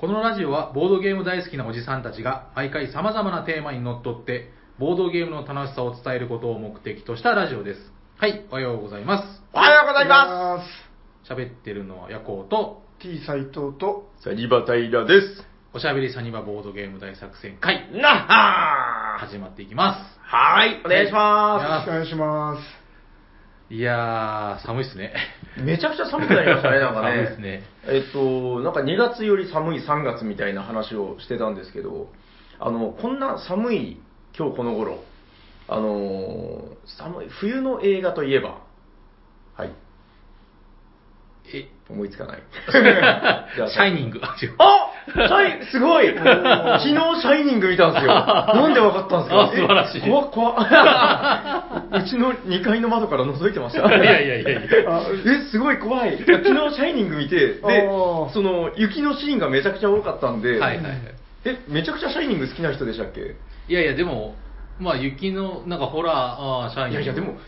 このラジオはボードゲーム大好きなおじさんたちが毎回様々なテーマにのっとって、ボードゲームの楽しさを伝えることを目的としたラジオです。はい、おはようございます。おはようございま喋ってるのはヤコウと、す。T 斎藤と、す。サニバタイラです。おしゃべりサニバボードゲーム大作戦会、なっはー始まっていきまはい、お願いしよまろしくお願いします。す。いやー、寒いっすね。す。めちゃくちゃ寒くなりましたね、なんかね。寒いっすねえっと、なんか2月より寒い3月みたいな話をしてたんですけど、あの、こんな寒い今日この頃、あのー寒い、冬の映画といえば、はい、え、思いつかない。シャイニング。あ、シャイ、すごい昨日シャイニング見たんですよ。なんでわかったんですか？あ素晴らしいえ怖っ怖っ うちの2階の窓から覗いてました。いやいやいやいや。あえ、すごい怖い。昨日シャイニング見て、で、その、雪のシーンがめちゃくちゃ多かったんで、はいはいはい。え、めちゃくちゃシャイニング好きな人でしたっけ？いやいや、でも、まあ雪の、なんかホラー、ああ、シャイニング。いやいや、でも、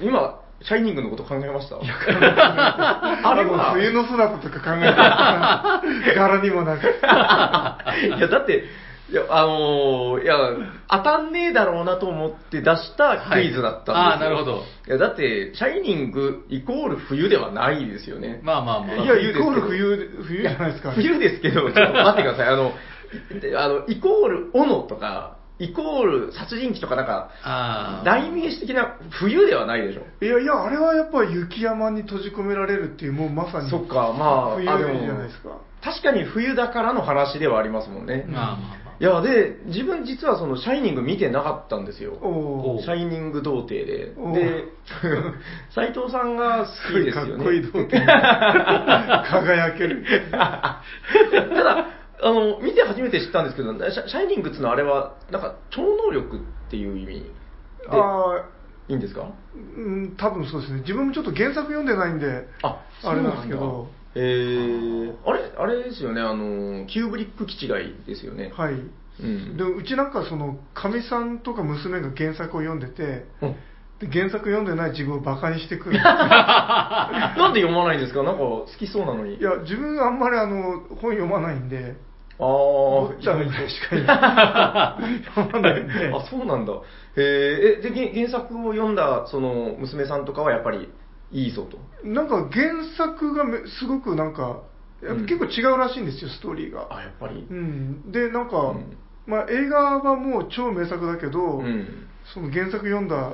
今、シャイニングのこと考えました？あれも冬の姿とか考えた柄にもなく。いや、だって、いや、あのーいや、当たんねえだろうなと思って出したクイズだったんですよ。はいあーなるほどいや、だって、シャイニングイコール冬ではないですよね。まあまあまあ。いや、冬ですけどイコール冬、冬？じゃないですか。冬ですけど、ちょっと待ってください。あの、いあの、イコール斧とか、イコール殺人鬼とかなんか、ああ。代名詞的な冬ではないでしょ。いやいや、あれはやっぱり雪山に閉じ込められるっていう、もうまさに。そっか、まあ、冬あでもじゃないですか。確かに冬だからの話ではありますもんね。まあまあまいや、で、自分実はその、シャイニング見てなかったんですよ。シャイニング童貞で。で、斉藤さんが好きですよね。かっこいい童貞。輝ける。ただ、あの、見て初めて知ったんですけど、シャシャイニングっていうのはあれは、なんか、超能力っていう意味であいいんですか？あ、うん、多分そうですね。自分もちょっと原作読んでないんで、あ、あれなんですけど。えー、あれ、あれですよね、あの、キューブリック基地外ですよね。はい。うん。でうちなんかその、かみさんとか娘が原作を読んでて、うんで原作読んでない自分をバカにしてくる。なんで読まないんですか？なんか好きそうなのに。いや、自分あんまりあの、本読まないんで、あー坊ちゃんしか読まない。あ、そうなんだ。へえ、え、で、げ原作を読んだ、その、娘さんとかはやっぱり、いいぞと。なんか原作がめすごくなんか、やっぱ結構違うらしいんですよ、ストーリーが。あ、やっぱりう。ん。で、なんか、うんまあ映画はもう超名作だけど、うん。その原作読んだ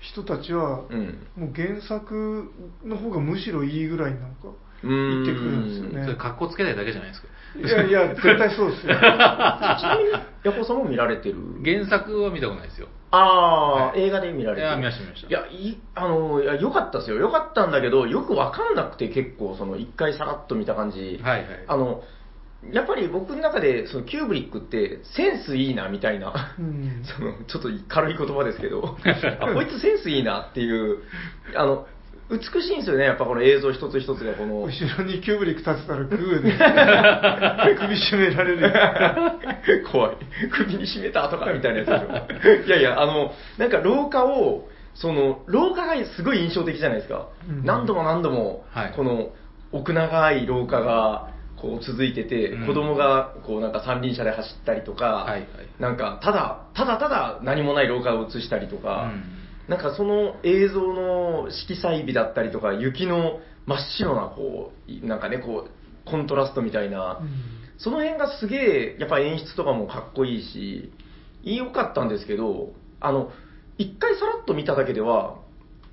人たちは、うん。もう原作の方がむしろいいぐらいなんかうーん言ってくるんですよそれね。格好つけたいだけじゃないですか。いやいや、絶対そうですよ。ちなみに、ヤコさんも見られてる原作は見たことないですよ。ああ、はい映画で見られてる。いや見ました見ましたいや、いあの、いや、良かったですよ。良かったんだけど、よくわかんなくて結構、その、一回さらっと見た感じ。はいはいあの、やっぱり僕の中で、その、キューブリックって、センスいいな、みたいな。うん その、ちょっと軽い言葉ですけど、あ、こいつセンスいいなっていう、あの、美しいんですよね、やっぱこの映像一つ一つがこの、後ろにキューブリック立てたらグーで 首絞められる。怖い。首に絞めたとかみたいなやつでしょ。いやいや、あの、なんか廊下を、その、廊下がすごい印象的じゃないですか。うん何度も何度も、はいこの奥長い廊下が、こう続いてて、うん子供が、こうなんか三輪車で走ったりとか、はいはいなんか、ただ、ただただ何もない廊下を映したりとか、なんかその映像の色彩美だったりとか、雪の真っ白な、こう、なんかね、こう、コントラストみたいな、その辺がすげえ、やっぱ演出とかもかっこいいし、良かったんですけど、あの、一回さらっと見ただけでは、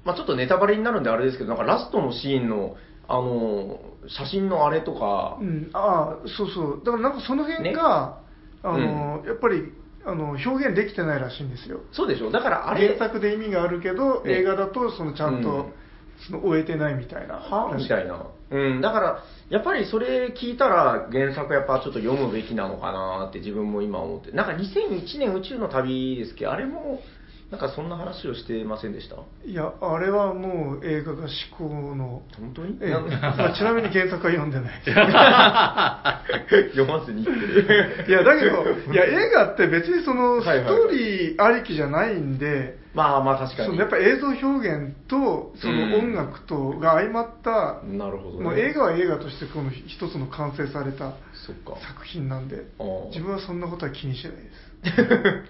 まあちょっとネタバレになるんであれですけど、なんかラストのシーンの、あの、写真のあれとかう、ん、ああ、そうそう。だからなんかその辺が、あの、やっぱり、あの、表現できてないらしいんですよ。そうでしょだからあれ、原作で意味があるけど、ね映画だとそのちゃんと、うんその終えてないみたいな。はみたいな。うん、だから、やっぱりそれ聞いたら原作やっぱちょっと読むべきなのかなって自分も今思って。なんか2001年宇宙の旅ですけ？ど、あれもなんかそんな話をしてませんでした？いや、あれはもう映画が至高の。本当に？えまあちなみに原作は読んでない。読まずに言ってる。いや、だけど、いや、映画って別にその、ストーリーありきじゃないんで、まあまあ確かに。そのやっぱ映像表現と、そうんの音楽とが相まった、なるほどね。もう映画は映画としてこの一つの完成された。作品なんで自分はそんなことは気にしてないです。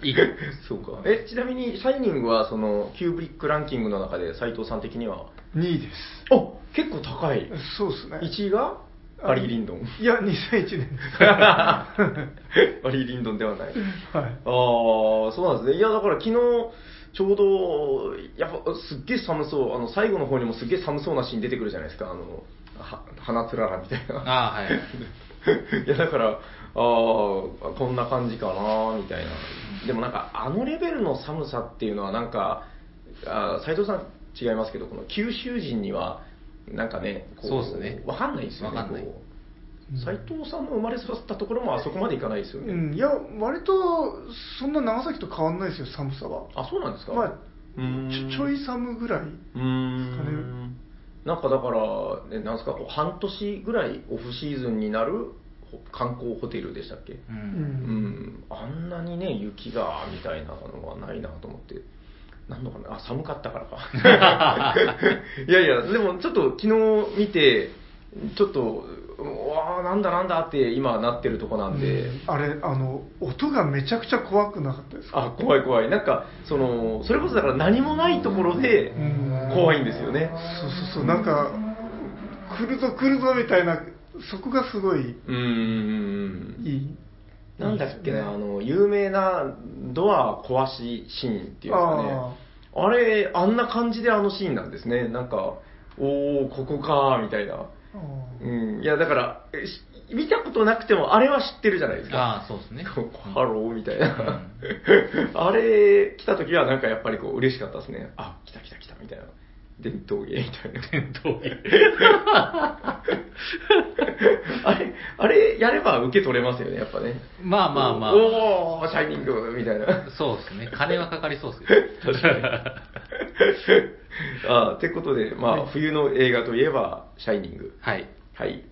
いい。そうか。え、ちなみに、シャイニングはその、キューブリックランキングの中で斉藤さん的には、2位です。お結構高い。そうですね。1位がバリー・リンドン。いや、2001年。バリー・リンドンではない。はい。ああ、そうなんですね。いや、だから昨日、ちょうど、やっぱすっげえ寒そう、あの最後の方にもすっげえ寒そうなシーン出てくるじゃないですか、あの、は花つららみたいな。ああ、はい。いや、だから、ああ、こんな感じかな、みたいな。でもなんか、あのレベルの寒さっていうのは、なんか、あ斉藤さん違いますけど、この九州人には、なんかね、こそうっすねわかんないですよね。わかんないこう斉藤さんの生まれ育ったところもあそこまでいかないですよね。うん、いや、割と、そんな長崎と変わんないですよ、寒さは。あ、そうなんですか？まあ、ちょちょい寒ぐらい。うーんなんかだから、ね、なんですか、こう半年ぐらいオフシーズンになるほ観光ホテルでしたっけ？う。うん。うんん、あんなにね、雪がみたいなのはないなと思って。なんのかな？あ、寒かったからか。いやいや、でもちょっと昨日見て、ちょっと、うわーなんだなんだって今なってるとこなんで、あれ、あの、音がめちゃくちゃ怖くなかったですか？あ、怖い怖い。なんか、その、それこそだから何もないところでうん怖いんですよね。そうそうそう、なんか、来るぞ来るぞみたいな、そこがすごいうーん。いい。なんだっけな、あの、有名なドア壊しシーンっていうんですかね。あれ、あんな感じであのシーンなんですね。なんか、おー、ここかー、みたいな。あうん。いや、だから、見たことなくても、あれは知ってるじゃないですか。ああ、そうですね。ハローみたいな。あれ、来た時はなんかやっぱりこう嬉しかったですね。あ、来た来た来たみたいな。伝統芸みたいな。伝統芸。あれ、あれやれば受け取れますよね、やっぱね。まあまあまあ。おー、シャイニングみたいな。そうですね。金はかかりそうですよ。確かに。あってことで、まあ、冬の映画といえば、シャイニング。はい。はい。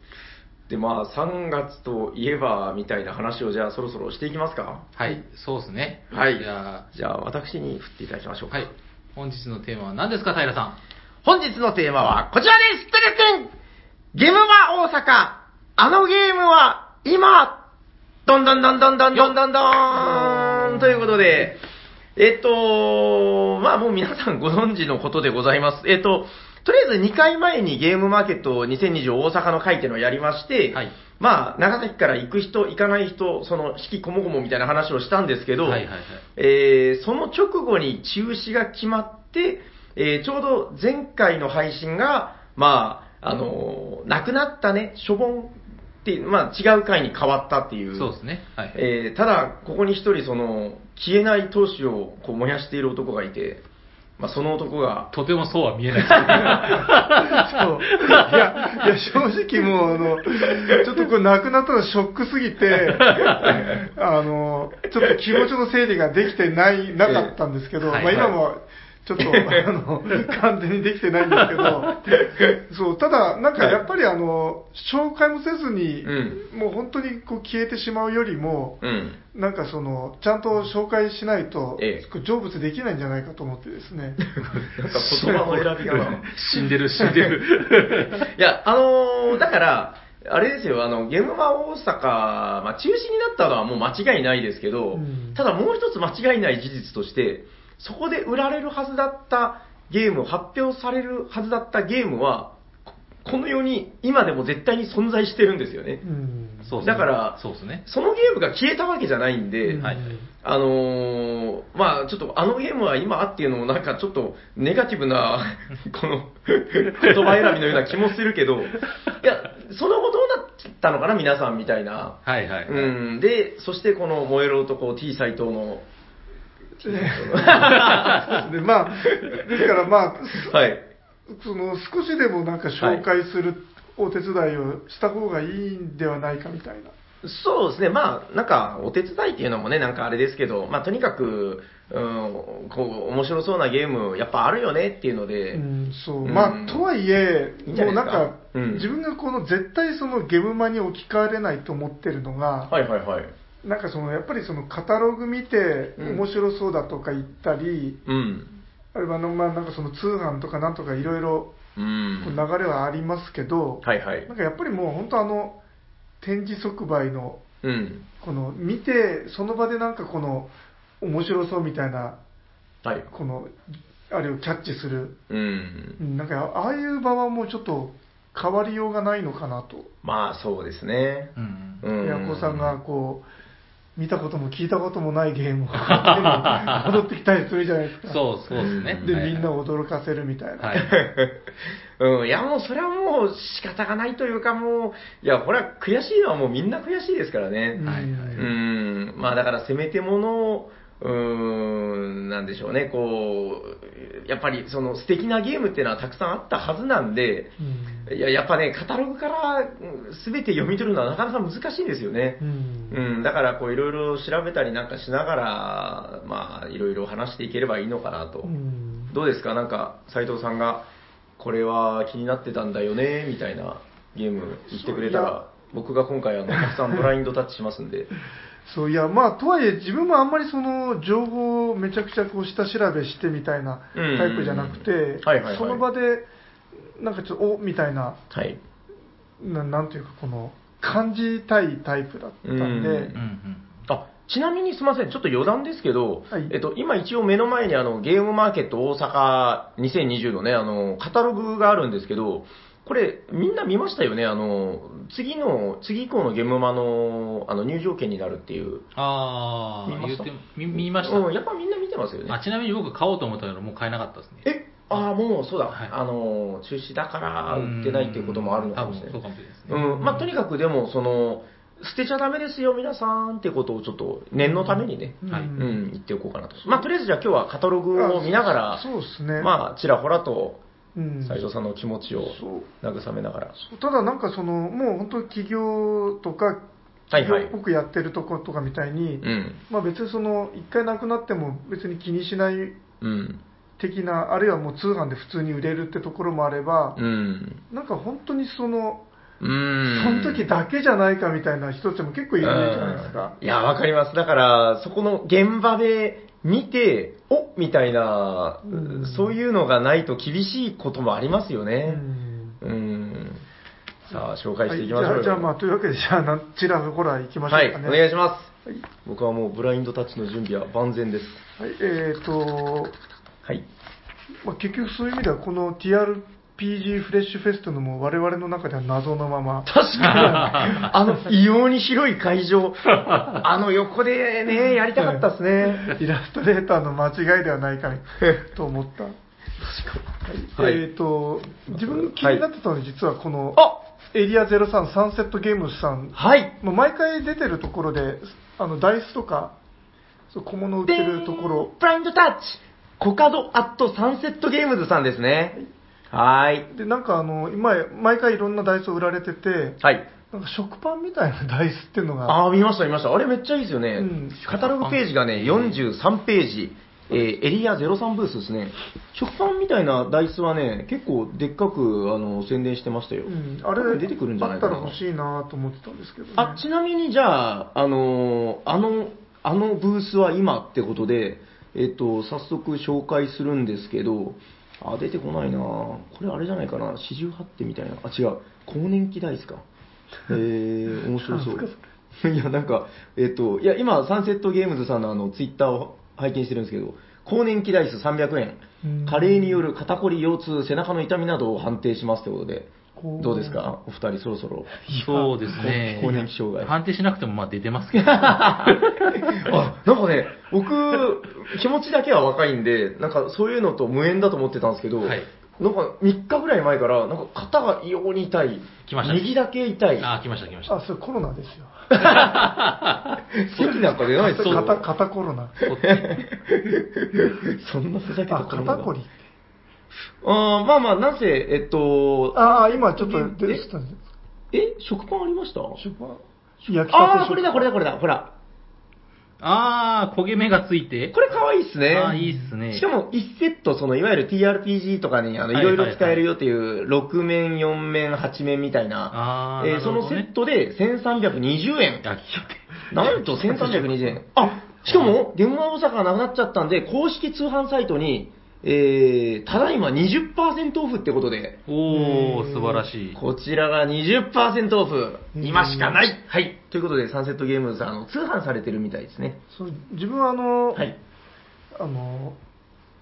で、まあ、3月といえば、みたいな話を、じゃあ、そろそろしていきますか？はい、そうですね。はい。じゃじゃあ、私に振っていただきましょうあ、か。はい。本日のテーマは何ですか、平さん？本日のテーマはこちらですテレテンゲームは大阪あのゲームは今どんどんどんどんどんどんどんどーんということで、えっと、まあもう皆さんご存知のことでございます。えっと、とりあえず2回前にゲームマーケット2020大阪の会っていうのをやりまして、はいまあ、長崎から行く人、行かない人、その、四季こもごもみたいな話をしたんですけど、はいはいはいえーその直後に中止が決まって、えーちょうど前回の配信が、まあ、あのーなくなったね、しょぼんっていう、まあ違う回に変わったっていう。そうですね。はい。えーただ、ここに一人、その、消えない闘志をこう燃やしている男がいて、まあその男が、とてもそうは見えない。ですそう。いや、いや、正直もう、あの、ちょっとこれ亡くなったのショックすぎて、あの、ちょっと気持ちの整理ができてない、なかったんですけど、まあええはい。今も、ちょっと、あの、完全にできてないんですけど、そう、ただ、なんかやっぱりあの、紹介もせずに、うもう本当にこう消えてしまうよりも、うん。なんかその、ちゃんと紹介しないと、ええ成仏できないんじゃないかと思ってですね。なんか言葉の選びがな。死んでる、死んでる。いや、あのーだから、あれですよ、あの、ゲームマ大阪、まあ、中止になったのはもう間違いないですけど、うんただもう一つ間違いない事実として、そこで売られるはずだったゲーム、発表されるはずだったゲームは、ここの世に今でも絶対に存在してるんですよね。うんそうですね。だからそうですね。そのゲームが消えたわけじゃないんで、あのーまあちょっとあのゲームは今っていうのもなんかちょっとネガティブな、この言葉選びのような気もするけど、いや、その後どうなったのかな、皆さんみたいな。はいはい。うん、で、そしてこの燃える男 T 斎藤の、でまあ、ですからまあ、はい。その少しでもなんか紹介するお手伝いをした方がいいんではないかみたいな。そうですね、まあ、なんか、お手伝いっていうのもね、なんかあれですけど、まあ、とにかく、うん、こう、面白そうなゲーム、やっぱあるよねっていうので、うん、そう。うんまあ、とはいえ、いいもうなんかうん自分がこの絶対そのゲームマに置き換えれないと思ってるのが、はいはいはい。なんかその、やっぱりそのカタログ見てうん面白そうだとか言ったり、うん。あるいはのまあなんかその通販とかなんとかいろいろ流れはありますけど、はいはいなん。かやっぱりもう本当あの、展示即売の、うん。この見て、その場でなんかこの、面白そうみたいな、はい。この、あれをキャッチする、うん。うんなんかああいう場はもうちょっと変わりようがないのかなと。まあ、そうですね。うんうん。ヤコさんがこう、見たことも聞いたこともないゲームを 戻ってきたりするじゃないですか。そうそうですね。で、みんなを驚かせるみたいな。はい。うん、いやもうそれはもう仕方がないというかもう、いや、これは悔しいのはもうみんな悔しいですからね。うんはいはいうん、まあだからせめてものを、うーん、なんでしょうね、こう、やっぱりその素敵なゲームっていうのはたくさんあったはずなんで、うん。いや、やっぱね、カタログからすべて読み取るのはなかなか難しいんですよね。うん。うん、だからこういろいろ調べたりなんかしながら、まあいろいろ話していければいいのかなと。うん。どうですか？なんか斉藤さんがこれは気になってたんだよねみたいなゲーム言ってくれたら僕が今回あのたくさんブラインドタッチしますんで そういや、まあ、とはいえ、自分もあんまりその情報をめちゃくちゃこう下調べしてみたいなうん。タイプじゃなくてその場で、なんかちょっと、おみたいな、はい。ななんていうか、この、感じたいタイプだったんで、うん。うんうんあちなみにすみませんちょっと余談ですけど、はい。えっと、今一応目の前にあのゲームマーケット大阪2020のねあのカタログがあるんですけどこれみんな見ましたよね？あの次の次以降のゲームマのあの入場券になるっていうああ、見見ました。うん、やっぱみんな見てますよねあちなみに僕買おうと思ったけど、もう買えなかったですね。え？ああ、もうそうだ、はいあの中止だから売ってないっていうこともあるのかもしれない。そうかもしれないですね。うん、まあとにかくでも、その、捨てちゃダメですよ、皆さんってことをちょっと念のためにね、はいうん、言っておこうかなと。まあとりあえずじゃあ今日はカタログを見ながら、そうですね。まあちらほらとうん斉藤さんの気持ちを慰めながら。そうただなんかその、もう本当企業とか、はい企はい業っぽくやってるとことかみたいに、うん、まあ別にその、一回なくなっても別に気にしないうん、的な、あるいはもう通販で普通に売れるってところもあれば、うん。なんか本当にその、うん。その時だけじゃないかみたいな人たちも結構いるじゃないですか。いや、わかります。だから、そこの現場で見て、おみたいな、うんそういうのがないと厳しいこともありますようね。んうん。さあ、紹介していきはいましょうよ。じゃあじゃあまあというわけでじゃあなんちらほら行きましょはい、うかね。お願いします。はい僕はもうブラインドタッチの準備は万全です。はい、えーと、はい。まあ、結局そういう意味ではこの TRPG フレッシュフェストのも我々の中では謎のまま。確かに、あの、異様に広い会場、あの横でね、やりたかったですね。イラストレーターの間違いではないかと思った。はい。えーと、自分気になってたのは実はこの、あエリア03サンセットゲームズさん、はい。もう毎回出てるところで、あの、ダイスとか、そう小物売ってるところ、ブラインドタッチ。コカドアットサンセットゲームズさんですね。はーい。で、なんかあの、今、毎回いろんなダイスを売られてて、はい。なんか食パンみたいなダイスっていうのが、ああ、見ました、見ました。あれめっちゃいいですよね。うんカタログページがね、43ページ。えーエリア03ブースですね。食パンみたいなダイスはね、結構でっかくあの宣伝してましたよ。うん、あれ出てくるんじゃないかな。あったら欲しいなと思ってたんですけど、ね、あ、ちなみにじゃあ、あのーあの、あのブースは今ってことで、えっと、早速紹介するんですけど、あ、出てこないなこれあれじゃないかな四十八手みたいな。あ、違う。更年期ダイスか。えー、面白そう。いや、なんか、えっと、いや、今、サンセットゲームズさんのあの、ツイッターを拝見してるんですけど、更年期ダイス300円うん、加齢による肩こり、腰痛、背中の痛みなどを判定しますということで、どうですか？お二人そろそろ。そうですね。更年期障害。判定しなくてもまあ出てますけど。あ、なんかね、僕、気持ちだけは若いんで、なんかそういうのと無縁だと思ってたんですけど、はいなんか3日ぐらい前から、なんか肩が異様に痛い。来ましたね右だけ痛い。あ、来ました来ました。あ、それコロナですよ。席なんか出ないですよ。肩、肩コロナ。そ んなふざけた肩こり。あーまあまあ、なぜ、えっと、ああ、今ちょっとえ出てたんです。え、食パンありました？食パン？焼きたてああ、これだ、これだ、これだ、ほら。あー、焦げ目がついて。これ可愛いっすね。あーいいっすねしかも、1セット、その、いわゆる TRPG とかに、あの、いろいろ使えるよっていう、6面、4面、8面みたいな、あーえーそのセなるほどねットで1320円。なんと1320円。あ、しかも、ゲームマ大阪がなくなっちゃったんで、公式通販サイトに、えー、ただいま20%オフってことで、おー、素晴らしい。こちらが20%オフ。うん今しかない。はい。ということで、サンセットゲームズさん、あの、通販されてるみたいですね。そう自分はあの、はい。あの、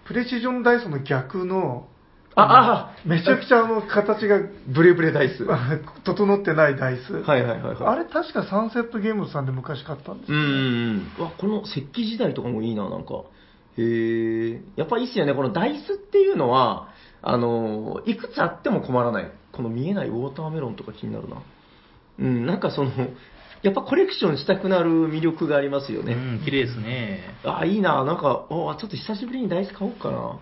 プレシジョンダイスの逆の、あ、あ、めちゃくちゃあの、形がブレブレダイス。は整ってないダイス。いはいはいはい。あれ確かサンセットゲームズさんで昔買ったんですよ、うんうんうん。わ、この石器時代とかもいいな、なんか。へえ。やっぱいいっすよね。このダイスっていうのは、あの、いくつあっても困らない。この見えないウォーターメロンとか気になるな。うん、なんかその、やっぱコレクションしたくなる魅力がありますよね。うん、綺麗ですね。あ、いいな、なんか、あちょっと久しぶりにダイス買おうかな。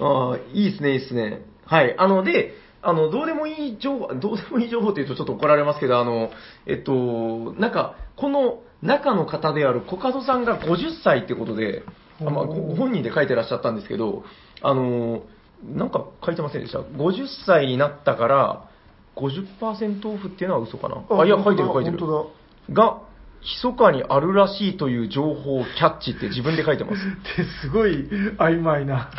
あいいですね、いいですね。はい。あの、で、あの、どうでもいい情報、どうでもいい情報って言うとちょっと怒られますけど、あの、えっと、なんか、この中の方であるコカドさんが50歳ってことで、あまあ、ごご本人で書いてらっしゃったんですけど、あの、なんか書いてませんでした？50歳になったから、50%オフっていうのは嘘かな？あ、いや、書いてる書いてる。本が、密かにあるらしいという情報をキャッチって自分で書いてます。当だ。ですごい曖昧な。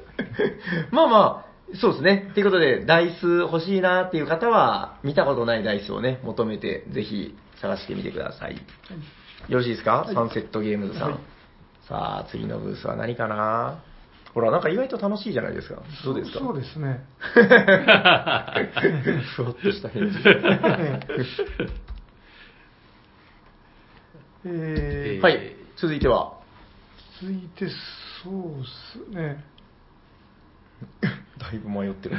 まあまあ、そうですね。ということで、ダイス欲しいなっていう方は、見たことないダイスをね、求めて、ぜひ探してみてください。よろしいですか、はいサンセットゲームズさん。はいさあ、次のブースは何かな？ほら、なんか意外と楽しいじゃないですか。どうですか？そうですね。ふわっとした返事。えーはい、続いては？続いて、そうっすね。だいぶ迷ってる。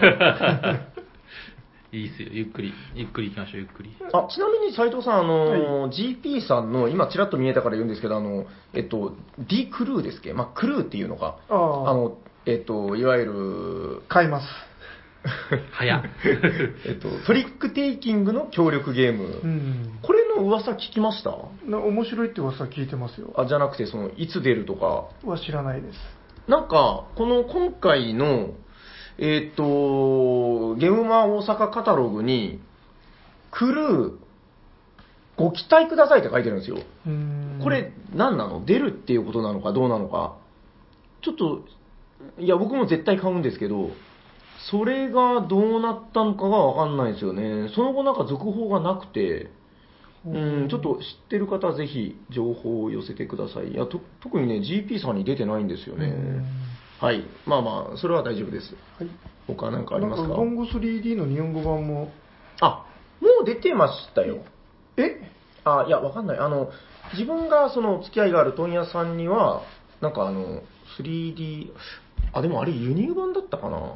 いいっすよ。ゆっくり、ゆっくり行きましょう、ゆっくり。あちなみに斉藤さん、あの GP さんの、今、ちらっと見えたから言うんですけど、あのえっと、D クルーですっけ、まあ、クルーっていうのか、ああのえっと、いわゆる、買います。早っ。えっと、トリックテイキングの協力ゲーム、うん。これの噂聞きました？な面白いって噂聞いてますよ。あじゃなくてその、いつ出るとか、は知らないです。なんか、この今回の、えっと、ゲームマ大阪カタログに、クルー、ご期待くださいって書いてるんですよ。これ、何なの？出るっていうことなのかどうなのか。ちょっと、いや、僕も絶対買うんですけど、それがどうなったのかがわかんないですよね。その後なんか続報がなくて、うん、ちょっと知ってる方はぜひ情報を寄せてください。いや、と特にね、GP さんに出てないんですよね。うんはい。まあまあ、それは大丈夫です。はい。他なんかありますか？なんか、ボンゴ 3D の日本語版も、あ、もう出てましたよ。え？あ、いや、わかんない。あの、自分がその付き合いがある問屋さんには、なんかあの、3D、あ、でもあれ輸入版だったかな？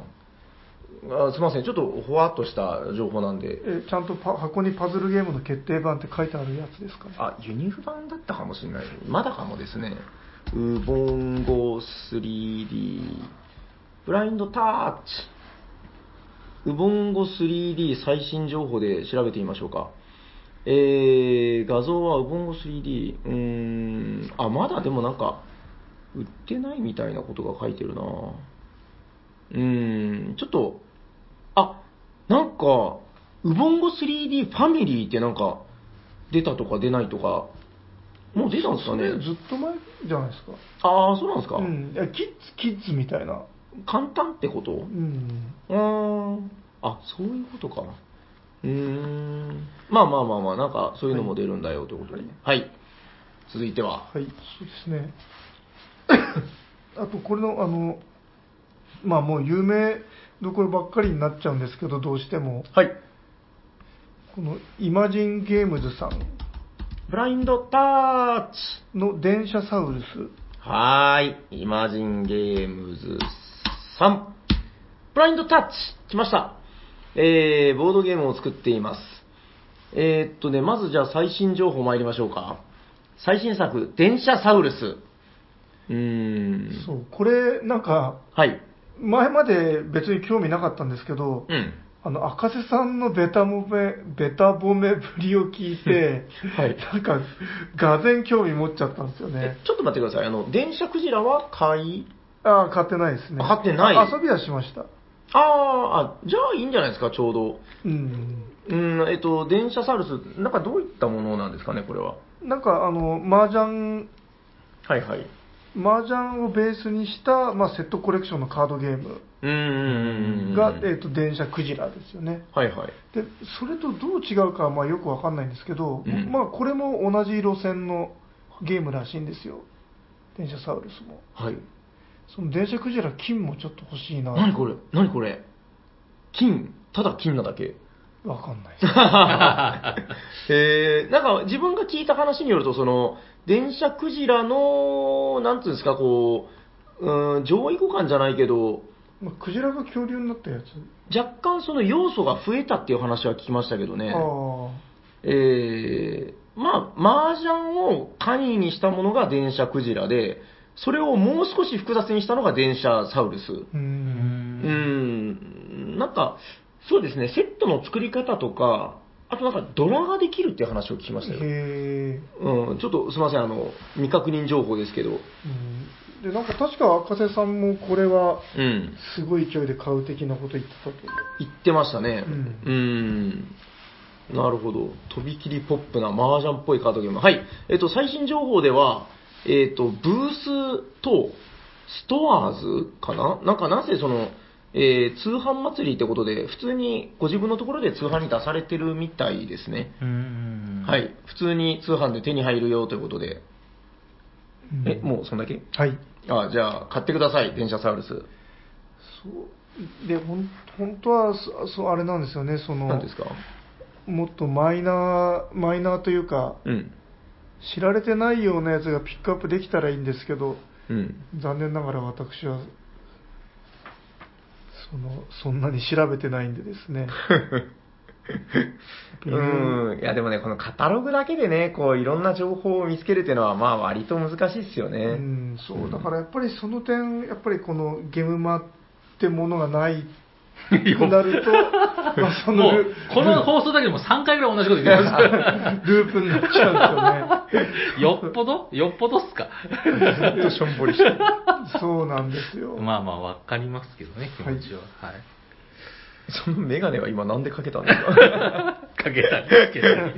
あすみません、ちょっとほわっとした情報なんで、えちゃんとパ箱にパズルゲームの決定版って書いてあるやつですか？ね。あ、輸入版だったかもしれない。まだかもですね。ウボンゴ 3D、ブラインドタッチ。ウボンゴ 3D 最新情報で調べてみましょうか。えー、画像はウボンゴ 3D。うーん、あ、まだでもなんか、売ってないみたいなことが書いてるなうーん、ちょっと、あ、なんか、ウボンゴ 3D ファミリーってなんか、出たとか出ないとか、もう出たんですかね？それずっと前じゃないですか。ああ、そうなんですか、うん。いやキッズ、キッズみたいな。簡単ってこと？うん。うーん。あ、そういうことか。うーん。まあまあまあまあ、なんかそういうのも出るんだよということで。はい。続いては。はい、そうですね。あと、これの、あの、まあもう有名どころばっかりになっちゃうんですけど、どうしても、はい。このイマジンゲームズさんブラインドタッチ。の電車サウルス。はーい。イマジンゲームズ3。ブラインドタッチ来ました。えー、ボードゲームを作っています。えー、っとね、まずじゃあ最新情報参りましょうか。最新作、電車サウルス。うーん。そう、これ、なんか、はい。前まで別に興味なかったんですけど、うん。あの、赤瀬さんのベタもめ、ベタ褒めぶりを聞いて、はいなんか、がぜん興味持っちゃったんですよえね。ちょっと待ってください。あの、電車クジラは買い？ああ、買ってないですね。あ買ってない？あ遊びはしました。あーあ、じゃあいいんじゃないですか、ちょうど。うん。うん、えっと、電車サウルス、なんかどういったものなんですかね、これは？なんか、あの、麻雀、はいはい。麻雀をベースにした、まあ、セットコレクションのカードゲーム。が、えっ、と、電車クジラですよね。はいはい。で、それとどう違うかは、まあ、よくわかんないんですけど、うんまあ、これも同じ路線のゲームらしいんですよ。電車サウルスも。はい。その電車クジラ金もちょっと欲しいな。何これ？何これ？金？ただ金なだけわかんないです。えー、なんか自分が聞いた話によると、その、電車クジラの、なんていうんですか、こう、うん、上位互換じゃないけど、まあ、クジラが恐竜になったやつ。若干その要素が増えたっていう話は聞きましたけどね。えー、まあ、麻雀を簡易にしたものが電車クジラで、それをもう少し複雑にしたのが電車サウルス。う。うんん、なんか、そうですね、セットの作り方とか、あとなんかドラができるっていう話を聞きましたよ。へえ。うん、ちょっとすみません、あの、未確認情報ですけど。うんで、なんか確か赤瀬さんもこれは、うん。すごい勢いで買う的なこと言ってたと。言ってましたね。ううん。なるほど。とびきりポップな麻雀っぽいカードゲーム。はい。えっと、最新情報では、えっと、ブースとストアーズかな？なんかなぜその、えー通販祭りってことで、普通にご自分のところで通販に出されてるみたいですね。うんは。い。普通に通販で手に入るよということで。うんえ、もうそんだけ？はい。あ、じゃあ、買ってください、電車サウルス。そう。で、ほん本当はそ、そう、あれなんですよね、その、何ですか？もっとマイナー、マイナーというか、うん。知られてないようなやつがピックアップできたらいいんですけど、うん。残念ながら私は、その、そんなに調べてないんでです ね。うん。いや、でもね、このカタログだけでね、こう、いろんな情報を見つけるっていうのは、まあ、割と難しいですよね。うん、そう、だからやっぱりその点、やっぱりこのゲームマってものがないくなると、まあそのもう、この放送だけでも3回ぐらい同じこと言ってます。ループになっちゃうんですよね。よっぽど？よっぽどっすか？ずっとしょんぼりしてる。そうなんですよ。まあまあ、わかりますけどね、気持ちは。はい。そのメガネは今なんでかけたんですか？かけたりつけたり。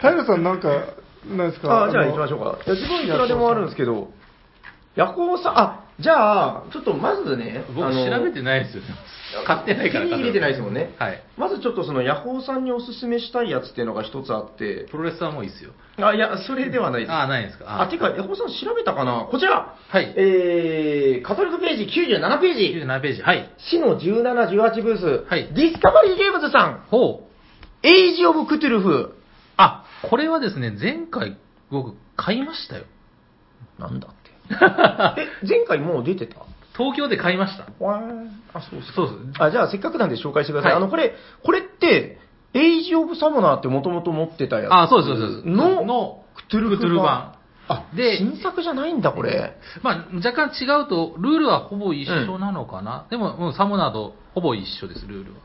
平さんなんか、なんですか？あじゃあ行きましょうか。いや自分いくらでもあるんですけど、ヤコウさん、あ、じゃあ、ちょっとまずね、僕あの調べてないですよ。買ってないから。手に入れてないですもんね。はい。まずちょっとそのヤホーさんにおすすめしたいやつっていうのが一つあって、プロレスはもういいですよ。あ、いや、それではないです。あ、ないですか。あ、てか、ヤホーさん調べたかな？こちらはい。えー、カトリックページ97ページ。97ページ。はい。市の17、18ブース。はいディスカバリーゲームズさん。ほう。エイジ・オブ・クトゥルフ。あ、これはですね、前回僕買いましたよ。なんだって。え、前回もう出てた？東京で買いました。わーあ、そう。そうです。あ、じゃあせっかくなんで紹介してください。はいあの、これ、これって、エイジ・オブ・サモナーってもともと持ってたやつ？あ、そうです、そうです。の、の、クトゥルフクトゥルフ版。あ、で新作じゃないんだ、これ。まあ、若干違うと、ルールはほぼ一緒なのかな。でも、うんサモナーとほぼ一緒です、ルールは。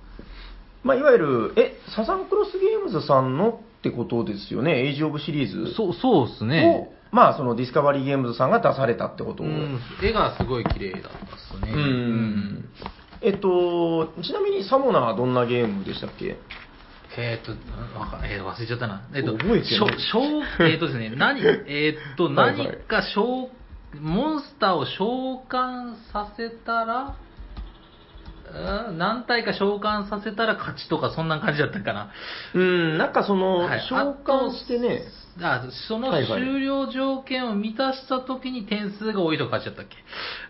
まあ、いわゆる、え、サザンクロスゲームズさんのってことですよね、エイジ・オブ・シリーズ。そう、そうですね。を、まあ、そのディスカバリーゲームズさんが出されたってこと。うん、絵がすごい綺麗だったっすね。うんえっと、ちなみにサモナーはどんなゲームでしたっけ？えーっと、わかえー忘れちゃったな。えーっと、覚えてしょないしょうえーっとですね、何、えーっと、何か召、モンスターを召喚させたら、うん何体か召喚させたら勝ちとか、そんな感じだったかな。うん、なんかその、はい召喚してね、あその終了条件を満たした時に点数が多いと勝っちゃったっけ？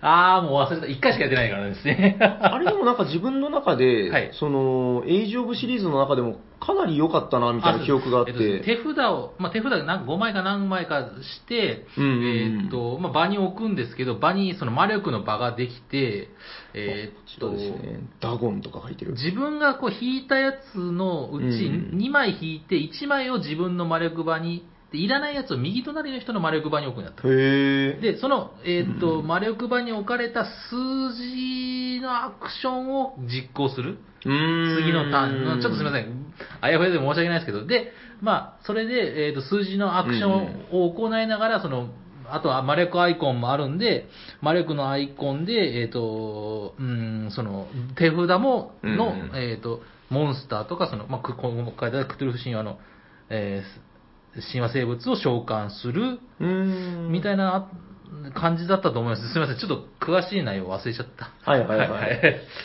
あー、もう忘れた。一回しかやってないからですね。あれでもなんか自分の中で、はいその、エイジ・オブシリーズの中でもかなり良かったな、みたいな記憶があって。えっと手札を、まあ、手札なんか5枚か何枚かして、うんうんうんえっと、まあ、場に置くんですけど、場にその魔力の場ができて、えっとね。ダゴンとか書いてる。自分がこう引いたやつのうちうん2枚引いて、1枚を自分の魔力場に、でいらないやつを右隣の人の魔力場に置くんだった。で、その、えっと、うん。魔力場に置かれた数字のアクションを実行する。うーん。次のターン。の、ちょっとすみません、あやふやで申し訳ないですけど、で、まあ、それで、えっ、と、数字のアクションを行いながら、その、あとは魔力アイコンもあるんで、魔力のアイコンで、えっ、と、うん、その、手札も、の、えっ、と、モンスターとか、その、まあ、く今後書いてあるクトゥルフ神話の、えー神話生物を召喚する。みたいな感じだったと思います。すみません、ちょっと詳しい内容忘れちゃった。はいはいはい。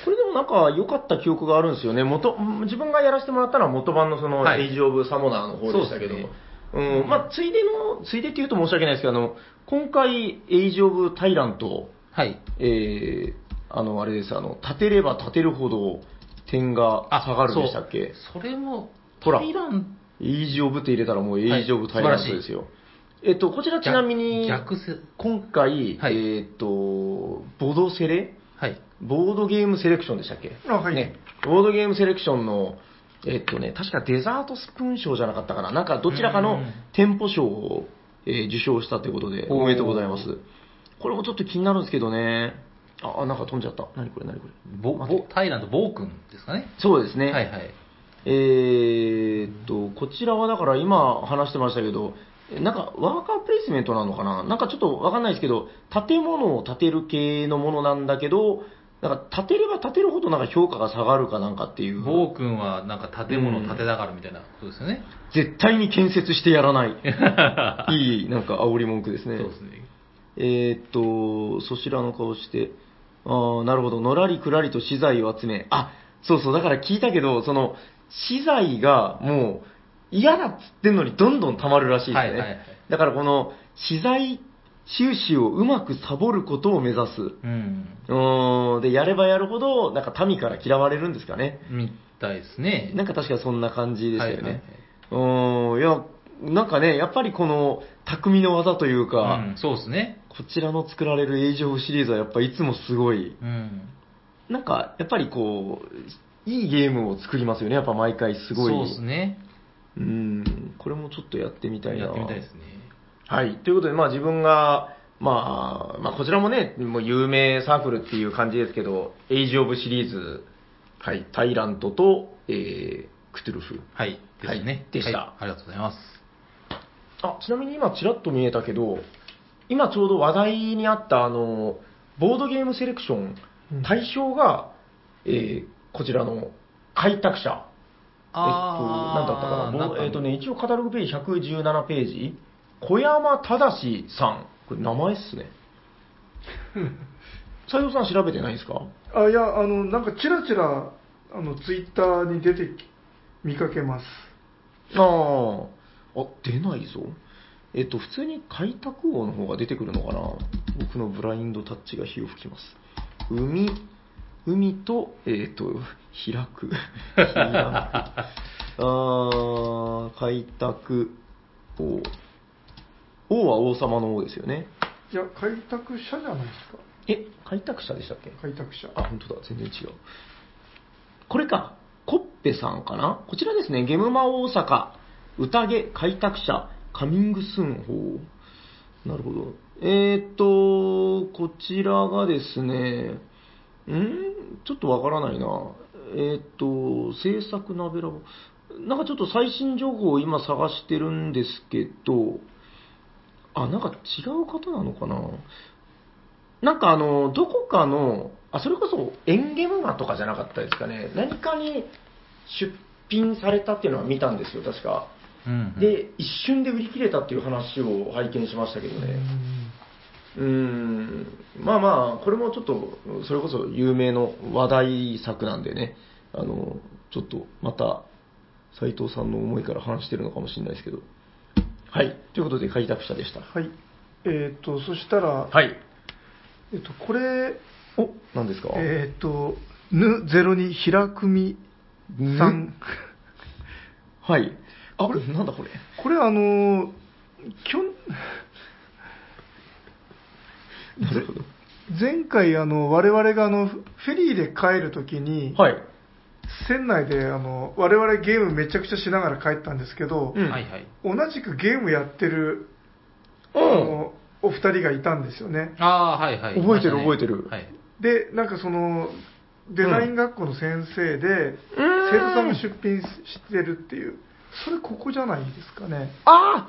これでもなんか良かった記憶があるんですよね。元、自分がやらせてもらったのは元版のその、はいエイジオブサモナーの方でしたけど、そううん、まあ、ついでの、ついでって言うと申し訳ないですけど、あの、今回、エイジオブタイラント、はい。えー、あの、あれです、あの、立てれば立てるほど点が下がるでしたっけ？それも、タイランエイジオブって入れたらもうエイジオブタイラントですよ。えっと、こちらちなみに、逆せ、今回、はいえっと、ボドセレ？はい。ボードゲームセレクションでしたっけ？あはいね。ボードゲームセレクションの、えっとね、確かデザートスプーン賞じゃなかったかな？なんかどちらかのうん店舗賞を、えー受賞したということで、おめでとうございます。これもちょっと気になるんですけどね。あ、あなんか飛んじゃった。何これ何これ？ボ待ってボタイラント、ボー君ですかね？そうですね。はいはい。えーっと、こちらはだから今話してましたけど、なんかワーカープレイスメントなのかな？なんかちょっとわかんないですけど、建物を建てる系のものなんだけど、なんか建てれば建てるほどなんか評価が下がるかなんかっていう。ボー君はなんか建物を建てたがるみたいなことですよね。絶対に建設してやらない。いい、なんか煽り文句ですね。そうですね。えーっと、そちらの顔して、あーなるほど、のらりくらりと資材を集め、あ、そうそう、だから聞いたけど、その、資材がもう嫌だっつってんのにどんどん溜まるらしいですね。はいはいはいだからこの、資材収支をうまくサボることを目指す。うん。うーん、で、やればやるほど、なんか民から嫌われるんですかね。みたいですね。なんか確かそんな感じでしたよね。はいはいはいうーん、いや、なんかね、やっぱりこの、匠の技というか、うん、そうですね。こちらの作られるエイジオブシリーズはやっぱいつもすごい、うん。なんかやっぱりこう、いいゲームを作りますよね、やっぱ毎回すごい。そうですね。うん、これもちょっとやってみたいな。やってみたいですね。はい。ということで、まあ自分が、まあ、まあこちらもね、もう有名サークルっていう感じですけど、エイジオブシリーズ、はい、タイラントと、えー、クトゥルフ。はい。ですね。はいでしたはいありがとうございます。あ、ちなみに今ちらっと見えたけど、今ちょうど話題にあったあの、ボードゲームセレクション、うん対象が、えーこちらの開拓者。えっと、なんだったかなえっとね、一応カタログページ117ページ、小山正さん。これ名前っすね。斉藤さん調べてないですか？あいやあのなんかチラチラあのツイッターに出てき見かけますああ、あ、出ないぞ。えっと、普通に開拓王の方が出てくるのかな僕のブラインドタッチが火を吹きます。海、海と、えっと、開く。開く。あー、開拓王。王は王様の王ですよね。いや開拓者じゃないですかえ、開拓者でしたっけ？開拓者あ、本当だ、全然違う。これか、コッペさんかな？こちらですね、ゲムマ大阪、宴開拓者、カミングスーン法。なるほど。えーっと、こちらがですね、ん？ちょっとわからないな。えーっと、制作ナベラボ。なんかちょっと最新情報を今探してるんですけど、あ、なんか違う方なのかな？なんかあの、どこかの、あ、それこそエンゲムマとかじゃなかったですかね。何かに出品されたっていうのは見たんですよ、確か。うんうん、で、一瞬で売り切れたっていう話を拝見しましたけどね。うーん、まあまあ、これもちょっと、それこそ有名の話題作なんでね、あの、ちょっとまた、斉藤さんの思いから話してるのかもしれないですけど。はい。ということで、開拓者でした。はいえっ、とそしたら、はい。えっとこれお、何ですか？えっ、とぬゼロに平組さん、はい。あ、これなんだこれ？これあのきょん。前回あの我々があのフェリーで帰るときに、はい。船内であの我々ゲームめちゃくちゃしながら帰ったんですけど、うんはいはい。同じくゲームやってる、あうん。のお二人がいたんですよねああ、はいはい。覚えてるいましたね覚えてるはい。でなんかそのデザイン学校の先生で、生徒さんが出品してるっていう、それここじゃないですかね。ああ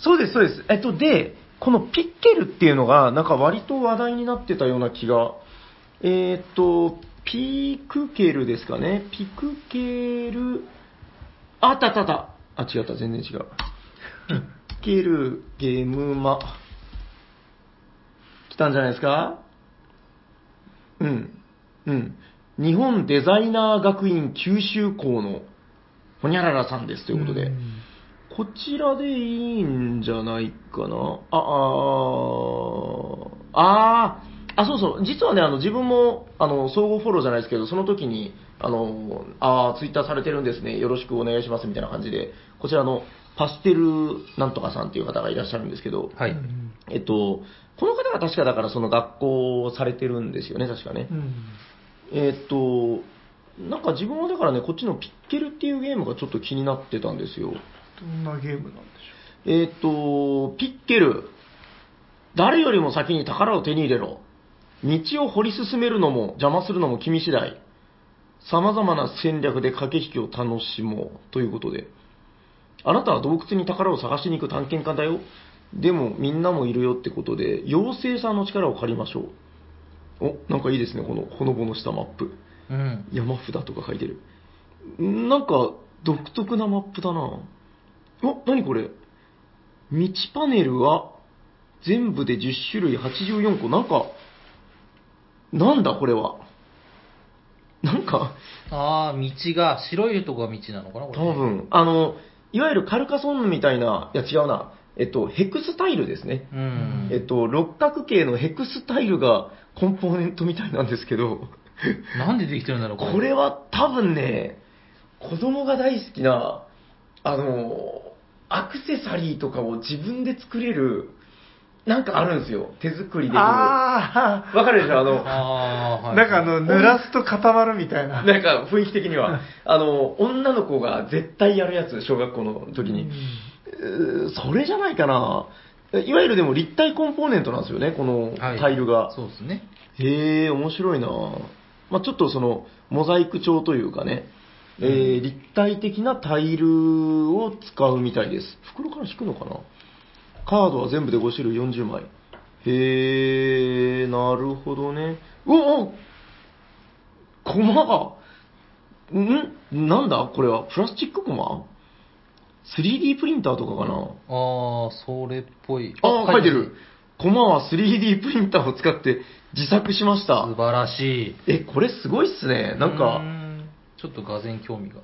そうです、そうです。えっと、で、このピッケルっていうのが、なんか割と話題になってたような気が。えーっと、ピークケルですかね。ピクケル、あったあったあった。あ、違った、全然違う。ピッケルゲームマ。来たんじゃないですか？うん。うん。日本デザイナー学院九州校のほにゃららさんですということで。んこちらでいいんじゃないかな？あ、あーあー、あ、そうそう。実はね、あの、自分も、あの、総合フォローじゃないですけど、その時に、あの、あーツイッターされてるんですね。よろしくお願いしますみたいな感じで、こちらのパステルなんとかさんっていう方がいらっしゃるんですけど、はい。うんえっと、この方が確かだからその学校をされてるんですよね、確かね。うんえーっと、なんか自分はだからね、こっちのピッケルっていうゲームがちょっと気になってたんですよ。どんなゲームなんでしえーっと、ピッケル。誰よりも先に宝を手に入れろ。道を掘り進めるのも邪魔するのも君次第。様々な戦略で駆け引きを楽しもう。ということで。あなたは洞窟に宝を探しに行く探検家だよ。でもみんなもいるよってことで、妖精さんの力を借りましょう。お、なんかいいですね、このほのぼのしたマップ。うん。山札とか書いてる。んなんか、独特なマップだな。お、何これ？道パネルは、全部で10種類84個。なんか、なんだこれは？なんか、ああ、道が、白いとこが道なのかなこれ。多。分、あの、いわゆるカルカソンヌみたいな、いや違うな。えっと、ヘクスタイルですね。うん。えっと、六角形のヘクスタイルがコンポーネントみたいなんですけど、なんでできてるんだろうこれは多分ね、子供が大好きな、あの、アクセサリーとかを自分で作れる、なんかあるんですよ。手作りできる。わあかるでしょ？あの、あ。なんかあの、濡らすと固まるみたいな。なんか雰囲気的には、あの、女の子が絶対やるやつ、小学校の時に。うーそれじゃないかな。いわゆるでも立体コンポーネントなんですよね、このはいタイルが。そうですね。へえ、面白いなまあ、ちょっとその、モザイク調というかね、えー立体的なタイルを使うみたいです。袋から引くのかな？カードは全部で5種類40枚。へえ、なるほどね。うおコマ？が、ん？なんだ？これは？プラスチックコマ ?3D プリンターとかかな？ああ、それっぽい。ああ、書いてる。コマは 3D プリンターを使って自作しました素。晴らしい。え、これすごいっすね。なんうか、んちょっとがぜ興味が。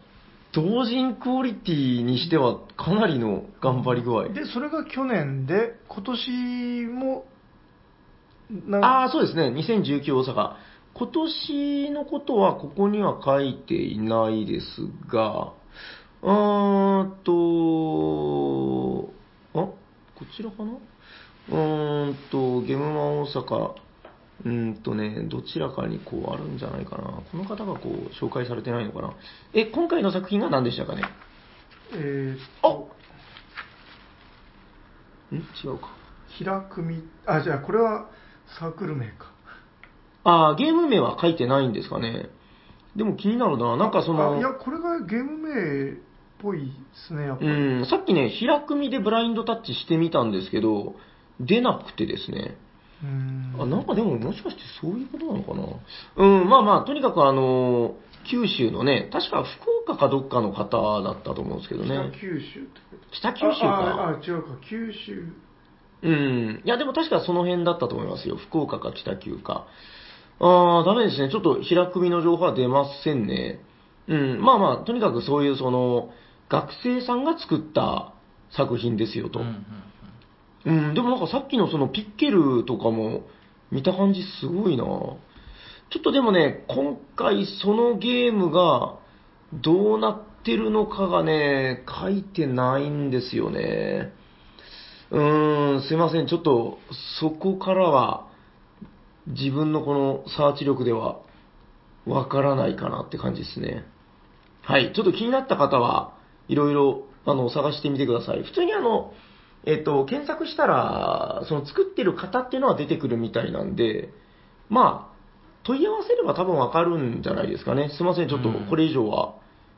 同人クオリティにしてはかなりの頑張り具合。で、それが去年で、今年も、なああ、そうですね。2019大阪。今年のことはここには書いていないですが、うーんと、あ、こちらかな？うーんと、ゲームマン大阪、うーんとね、どちらかにこうあるんじゃないかな。この方がこう紹介されてないのかな。え、今回の作品が何でしたかね？えーあん違うか。平組、あ、じゃあこれはサークル名か。ああ、ゲーム名は書いてないんですかね。でも気になるな。なんかその、あいや、これがゲーム名っぽいですね、やっぱり。うん、さっきね、平組でブラインドタッチしてみたんですけど、出なくてですね。うんあ、なんかでももしかしてそういうことなのかな？うん、まあまあ、とにかくあの、九州のね、確か福岡かどっかの方だったと思うんですけどね。北九州ってこと？北九州かあああ違うか、九州。うん。いや、でも確かその辺だったと思いますよ。福岡か北九か。ああ、ダメですね。ちょっと平組の情報は出ませんね。うん。まあまあ、とにかくそういうその、学生さんが作った作品ですよと。うんうんうん、でもなんかさっきのそのピッケルとかも見た感じすごいなちょっとでもね、今回そのゲームがどうなってるのかがね、書いてないんですよね。うーん、すいません。ちょっとそこからは自分のこのサーチ力ではわからないかなって感じですね。はい。ちょっと気になった方はいろいろあの探してみてください。普通にあの、えっと、検索したら、その作ってる方っていうのは出てくるみたいなんで、まあ、問い合わせれば多分わかるんじゃないですかね。すいません、ちょっとこれ以上は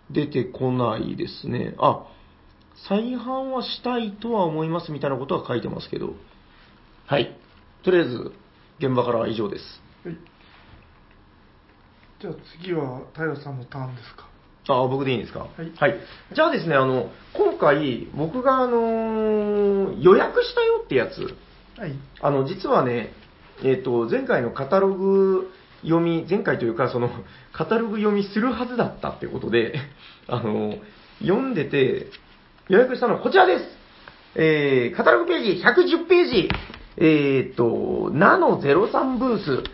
出てこないですね。あ、再販はしたいとは思いますみたいなことは書いてますけど。はい。とりあえず、現場からは以上です。はい。じゃあ次は平さんのターンですか。あ、僕でいいんですか？はい。じゃあですね、あの、今回、僕があのー予約したよってやつ、はい。あの、実はね、えっ、と、前回のカタログ読み、前回というか、その、カタログ読みするはずだったってことで、あの、読んでて、予約したのはこちらです。えー、カタログページ110ページ、えっ、と、ナノ03ブース、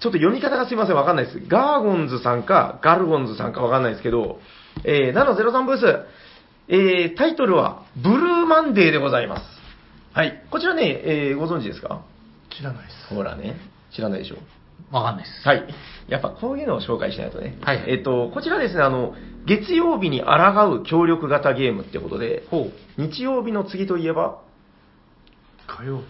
ちょっと読み方がすいません、わかんないです。ガーゴンズさんか、ガルゴンズさんかわかんないですけど、えー、ナノ03ブース、えー、タイトルは、ブルーマンデーでございます。はい。こちらね、えー、ご存知ですか？知らないです。ほらね、知らないでしょ？わかんないです。はい。やっぱこういうのを紹介しないとね。はいえっ、と、こちらですね、あの、月曜日に抗う協力型ゲームってことで、ほう。日曜日の次といえば、火曜日。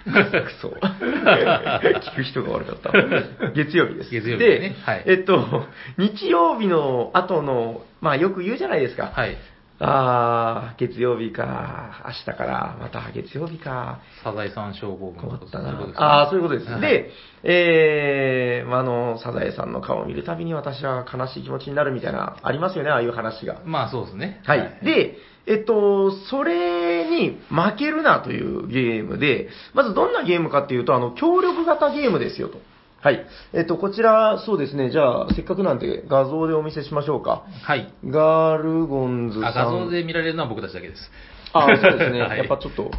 くそ。聞く人が悪かった。月曜日です。月曜日ではいえっと、日曜日の後の、まあよく言うじゃないですか。はい。あー、月曜日か、明日からまた月曜日か。サザエさん症候群困ったなそういうことですね。ああ、そういうことです。はいで、えー、まああの、サザエさんの顔を見るたびに私は悲しい気持ちになるみたいな、ありますよね、ああいう話が。まあそうですね。はい。で、えっと、それに負けるなというゲームで、まずどんなゲームかっていうと、あの、協力型ゲームですよと。はい。えっと、こちら、そうですね、じゃあ、せっかくなんで画像でお見せしましょうか。はい。ガルゴンズさん。あ、画像で見られるのは僕たちだけです。あ、そうですね。はいやっぱちょっと、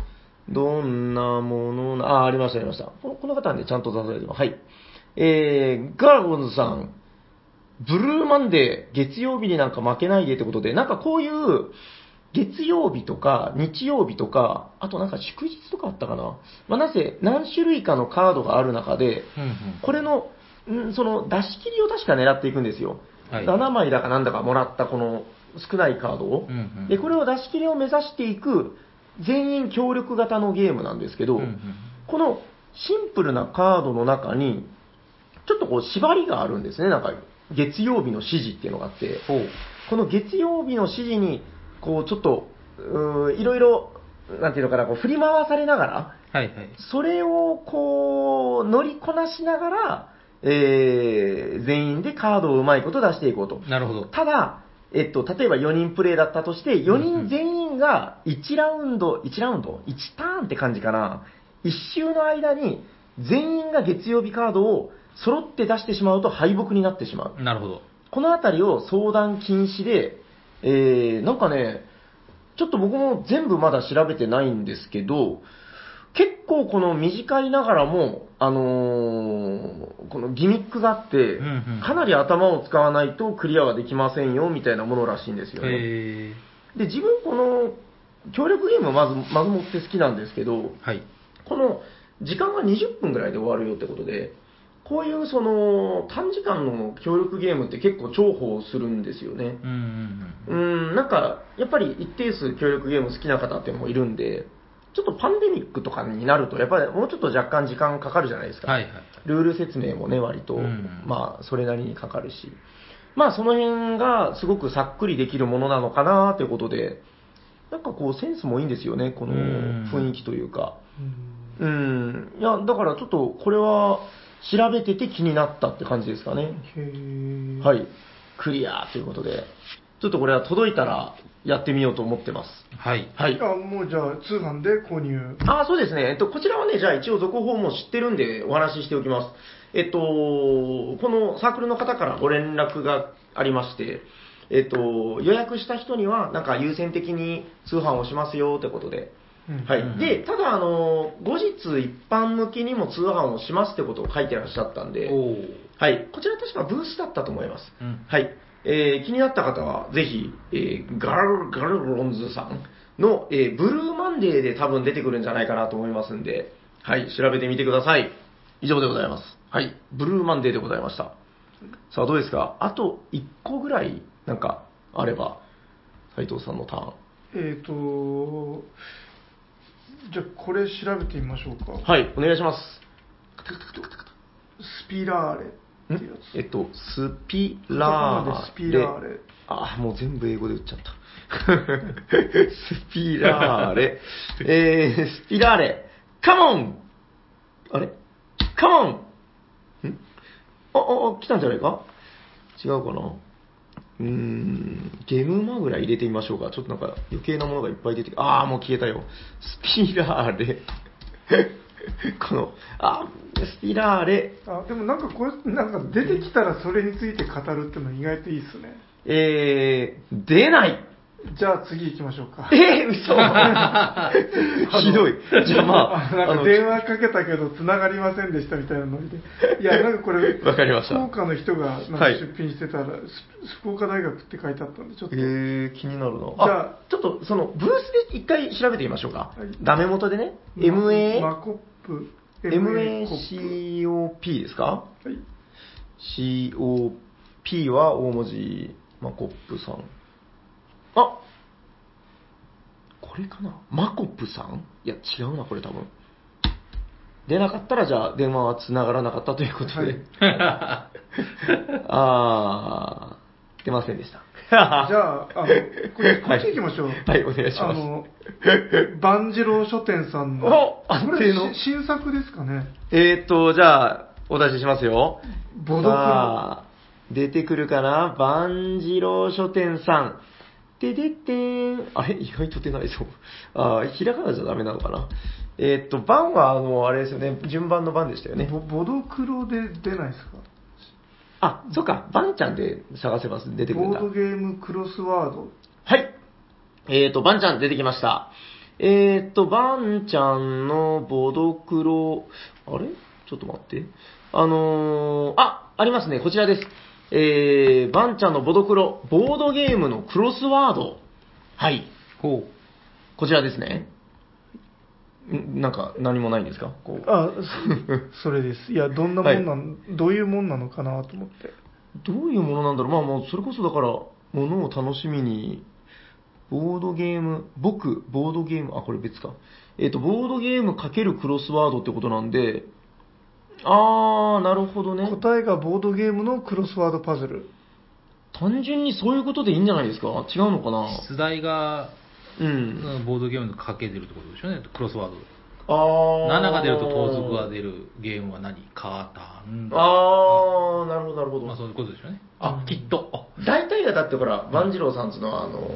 どんなものな、あ、ありました、ありました。このこの方はね、ちゃんと出されてます。はい。えー、ガラゴンズさん、ブルーマンデー、月曜日になんか負けないでってことで、なんかこういう、月曜日とか日曜日とか、あとなんか祝日とかあったかな。まあ、なぜ何種類かのカードがある中で、うんうん。これの、んその出し切りを確か狙っていくんですよ。はい7枚だかなんだかもらったこの少ないカードを。うんうんで、これを出し切りを目指していく全員協力型のゲームなんですけど、うんうんこのシンプルなカードの中に、ちょっとこう縛りがあるんですね。なんか月曜日の指示っていうのがあって。この月曜日の指示に、こうちょっと、うーいろいろ、なんていうのかな、こう振り回されながら、はいはい。それをこう、乗りこなしながら、えー、全員でカードをうまいこと出していこうと。なるほど。ただ、えっと、例えば4人プレイだったとして、4人全員が1ラウンド、1ラウンド ?1 ターンって感じかな。1周の間に全員が月曜日カードを揃って出してしまうと敗北になってしまう。なるほど。このあたりを相談禁止で、えー、なんかね、ちょっと僕も全部まだ調べてないんですけど、結構この短いながらも、あのーこのギミックがあって、うんうんかなり頭を使わないとクリアはできませんよ、みたいなものらしいんですよね。へで、自分この、協力ゲームまず、まずもって好きなんですけど、ー。はい。この時間が20分ぐらいで終わるよってことで、こういうその短時間の協力ゲームって結構重宝するんですよね。うんうんうん。うん、なんか、やっぱり一定数協力ゲーム好きな方ってもいるんで、ちょっとパンデミックとかになると、やっぱりもうちょっと若干時間かかるじゃないですか。はいはい。ルール説明もね、割と、うんまあ、それなりにかかるし。まあ、その辺がすごくさっくりできるものなのかなということで、なんかこう、センスもいいんですよね、このうん雰囲気というか。うんうん。いや、だからちょっと、これは、調べてて気になったって感じですかね。へーはい。クリアということで、ちょっとこれは届いたらやってみようと思ってます。はい。はい。あ、もうじゃあ通販で購入。あ、そうですね。えっと、こちらはね、じゃあ一応続報も知ってるんでお話ししておきます。えっと、このサークルの方からご連絡がありまして、えっと、予約した人には、なんか優先的に通販をしますよってことで、うんはいうん。で、ただ、あの、後日一般向けにも通販をしますってことを書いてらっしゃったんで。はい。こちら確かブースだったと思います。うん。はい。えー気になった方は、ぜひ、えーガル、ガルロンズさんの、えーブルーマンデーで多分出てくるんじゃないかなと思いますんで、はい、調べてみてください。以上でございます。はい、ブルーマンデーでございました。さあ、どうですか？あと1個ぐらい、なんか、あれば、斉藤さんのターン。えっ、と、じゃあこれ調べてみましょうか。はい、お願いします。スピラーレ。ってやつ。えっと、スピラーレ。スピラーレあ、もう全部英語で打っちゃった。スピラーレ。えー、スピラーレ。カモンあれ？カモンん？あ、あ、あ、来たんじゃないか？違うかな？うーん、ゲムマぐらい入れてみましょうか。ちょっとなんか余計なものがいっぱい出てあー、もう消えたよ。スピラーレ。この、あ、スピラーレ。あでもなんかこれ、なんか出てきたらそれについて語るっていうのは意外といいっすね。えー、出ない。じゃあ次行きましょうか。えー、嘘 ひどい。じゃあまあ、あなんか電話かけたけど繋がりませんでしたみたいなノリで。いや、なんかこれ、わかりました福岡の人がなんかはい出品してたら、ス福岡大学って書いてあったんで、ちょっと。えー、気になるな。じゃああ、ちょっとそのブースで一回調べてみましょうか。はいダメ元でね。マ MA、コップ、MACOP ですか？プ。はい。?COP は大文字、マコップさん。あこれかな？マコップさん？いや、違うな、これ多分。出なかったら、じゃあ、電話は繋がらなかったということで。あー、出ませんでした。じゃあ、あの、これ、こっち行きましょう。はい、お願いします。あの、万次郎書店さんの。お安これ定のし新作ですかね？えーっと、じゃあ、お出ししますよ。ボドクロさあ出てくるかな？万次郎書店さん。てでってーん。あれ？意外と出ないぞ。あーひらがなじゃダメなのかな？えーっと、番は、あの、あれですよね。順番の番でしたよね。ボボドクロで出ないですか？あ、そっか。番ちゃんで探せます。出てくるんだ。ボードゲームクロスワード。はい。えーと、バンちゃん出てきました。えーと、バンちゃんのボドクロ、あれ？ちょっと待って。あのー、あ、ありますね。こちらです。えー、バンちゃんのボドクロ、ボードゲームのクロスワード。はい。ほこちらですね。んなんか何もないんですか？こうあ、そ それです。いや、どんなもんなん、どういうもんなのかなと思って。どういうものなんだろう？まあもうそれこそだから、ものを楽しみに、ボードゲーム、僕、ボードゲーム、あ、これ別か。えっ、と、ボードゲームかけるクロスワードってことなんで、あー、なるほどね。答えがボードゲームのクロスワードパズル。単純にそういうことでいいんじゃないですか？違うのかな？う。出題が、うん。うんボードゲームのかけてるってことでしょ？うね、クロスワード。あー。7が出ると盗賊が出るゲームは何？カータン。あー、なるほど、なるほど。まあそういうことでしょうね。あ、きっと。大体がだってほら、万次郎さんつのあの、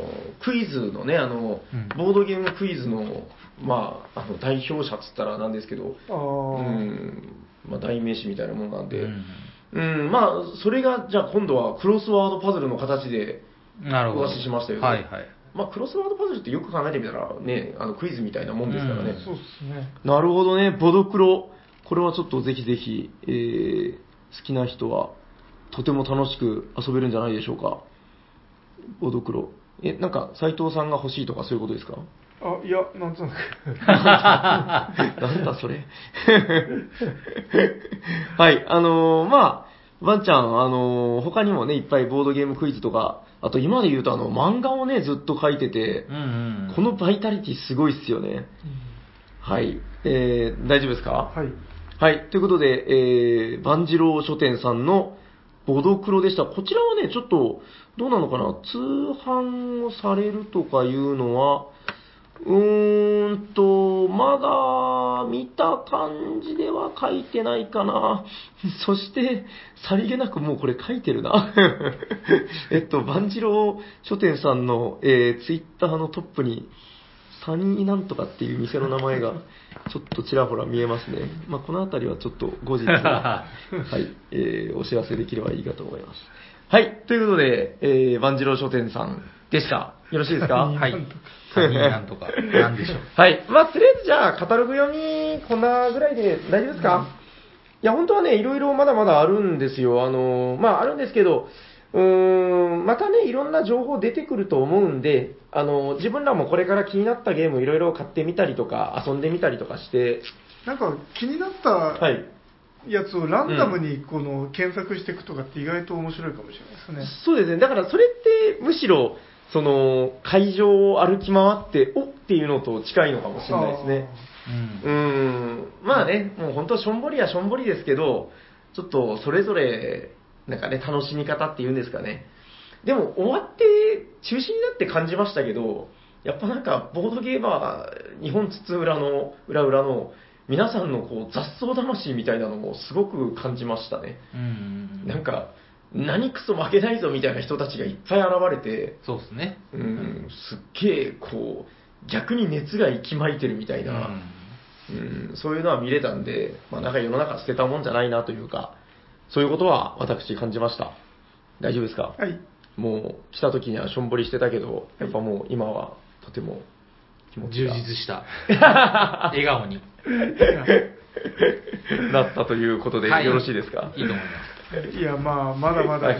クイズのね、あの、うんボードゲームクイズの、まあ、あの代表者っつったらなんですけど、あうー。ん、まあ代名詞みたいなものなんで、ううん、まあ、それが、じゃあ今度はクロスワードパズルの形で、んなるほど。お出ししましたよねはいはい。まあ、クロスワードパズルってよく考えてみたら、ね、あのクイズみたいなもんですからね。そうっすね。なるほどね、ボドクロ。これはちょっとぜひぜひ、えー、好きな人は、とても楽しく遊べるんじゃないでしょうか。ボドクロ。え、なんか、斎藤さんが欲しいとかそういうことですか？あ、いや、なんとなく。なんだそれ。はい、あのーまあ、ワンちゃん、あのー他にもね、いっぱいボードゲームクイズとか、あと今で言うとあの、漫画をね、ずっと書いててう、んうん。このバイタリティすごいっすよね。はい。えー、大丈夫ですか？はい。はい。ということで、えー、万次郎書店さんのボドクロでした。こちらはね、ちょっと、どうなのかな？通販をされるとかいうのは、うーんと、まだ見た感じでは書いてないかな。そして、さりげなくもうこれ書いてるな。えっと、万次郎書店さんの、えー、ツイッターのトップに、サニーなんとかっていう店の名前が、ちょっとちらほら見えますね。まあ、このあたりはちょっと後日、はい、えーお知らせできればいいかと思います。はい、ということで、えー、万次郎書店さんでした。よろしいですか？はい。なんとか。なんでしょう。はい。まあ、とりあえずじゃあ、カタログ読み、こんなぐらいで大丈夫ですか、いや、本当はね、いろいろまだまだあるんですよ。あの、まあ、あるんですけど、うーん、またね、いろんな情報出てくると思うんで、あの、自分らもこれから気になったゲームいろいろ買ってみたりとか、遊んでみたりとかして、なんか気になったはい。やつをランダムにこの検索していくとかって意外と面白いかもしれないですね。そうですね。だからそれって、むしろ、その、会場を歩き回って、おっていうのと近いのかもしれないですね。うんうーん、まあね、もう本当しょんぼりはしょんぼりですけど、ちょっとそれぞれ、なんかね、楽しみ方っていうんですかね。でも終わって中止になって感じましたけど、やっぱなんかボードゲーマー、日本津々浦の、裏裏の皆さんのこう雑草魂みたいなのもすごく感じましたね。うん。なんか、何クソ負けないぞみたいな人たちがいっぱい現れて、そうですね。うん、すっげえこう、逆に熱が息巻いてるみたいな、うんうん、そういうのは見れたんで、まあ、なんか世の中捨てたもんじゃないなというか、そういうことは私感じました。大丈夫ですか？はい。もう来た時にはしょんぼりしてたけど、やっぱもう今はとても気持ち充が実した。笑顔に。なったということではいよろしいですか、いいと思います。いや、まあ、まだまだ、はい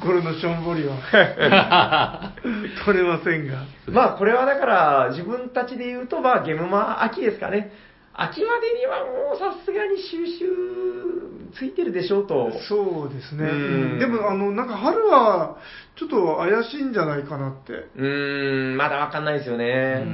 心のしょんぼりは 取れませんが。まあこれはだから自分たちで言うと、まあゲームマ秋ですかね。秋までにはもうさすがに収集ついてるでしょうと。そうですね。うんでも、あの、なんか春は、ちょっと怪しいんじゃないかなって。うーん、まだわかんないですよね。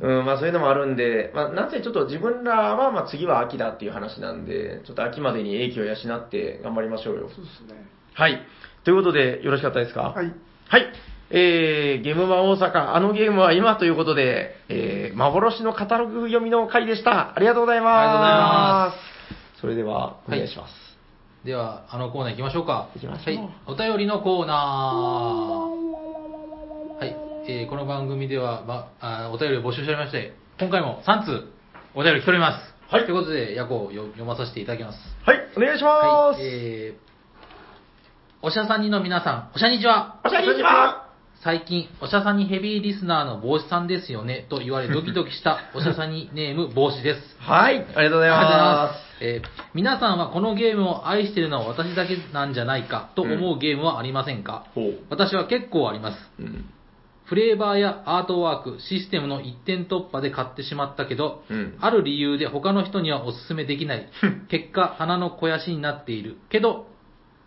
うん、まあそういうのもあるんで、まあなんせちょっと自分らは、まあ次は秋だっていう話なんで、ちょっと秋までに英気を養って頑張りましょうよ。そうですね。はい。ということで、よろしかったですか？はい。はい。えー、ゲームマ大阪、あのゲームは今ということで、えー、幻のカタログ読みの回でした。ありがとうございます。ありがとうございます。それでは、お願いします。では、あのコーナー行きましょうか。行きましょうはい。お便りのコーナー。はい。えーこの番組では、ま、あお便りを募集しておりまして、今回も3通お便り来ております。はいということで、ヤコを読読まさせていただきます。はい、お願いしまはいす。。えー、おしゃさんにの皆さん、おしゃにちは。おしゃにちは最近、おしゃさんにヘビーリスナーの帽子さんですよね、と言われドキドキした おしゃさんにネーム帽子です。はい、ありがとうございます。えー皆さんはこのゲームを愛しているのは私だけなんじゃないかと思うゲームはありませんか、ほう。私は結構あります。うん。フレーバーやアートワーク、システムの一点突破で買ってしまったけど、うんある理由で他の人にはお勧めできない。結果、鼻の肥やしになっている。けど、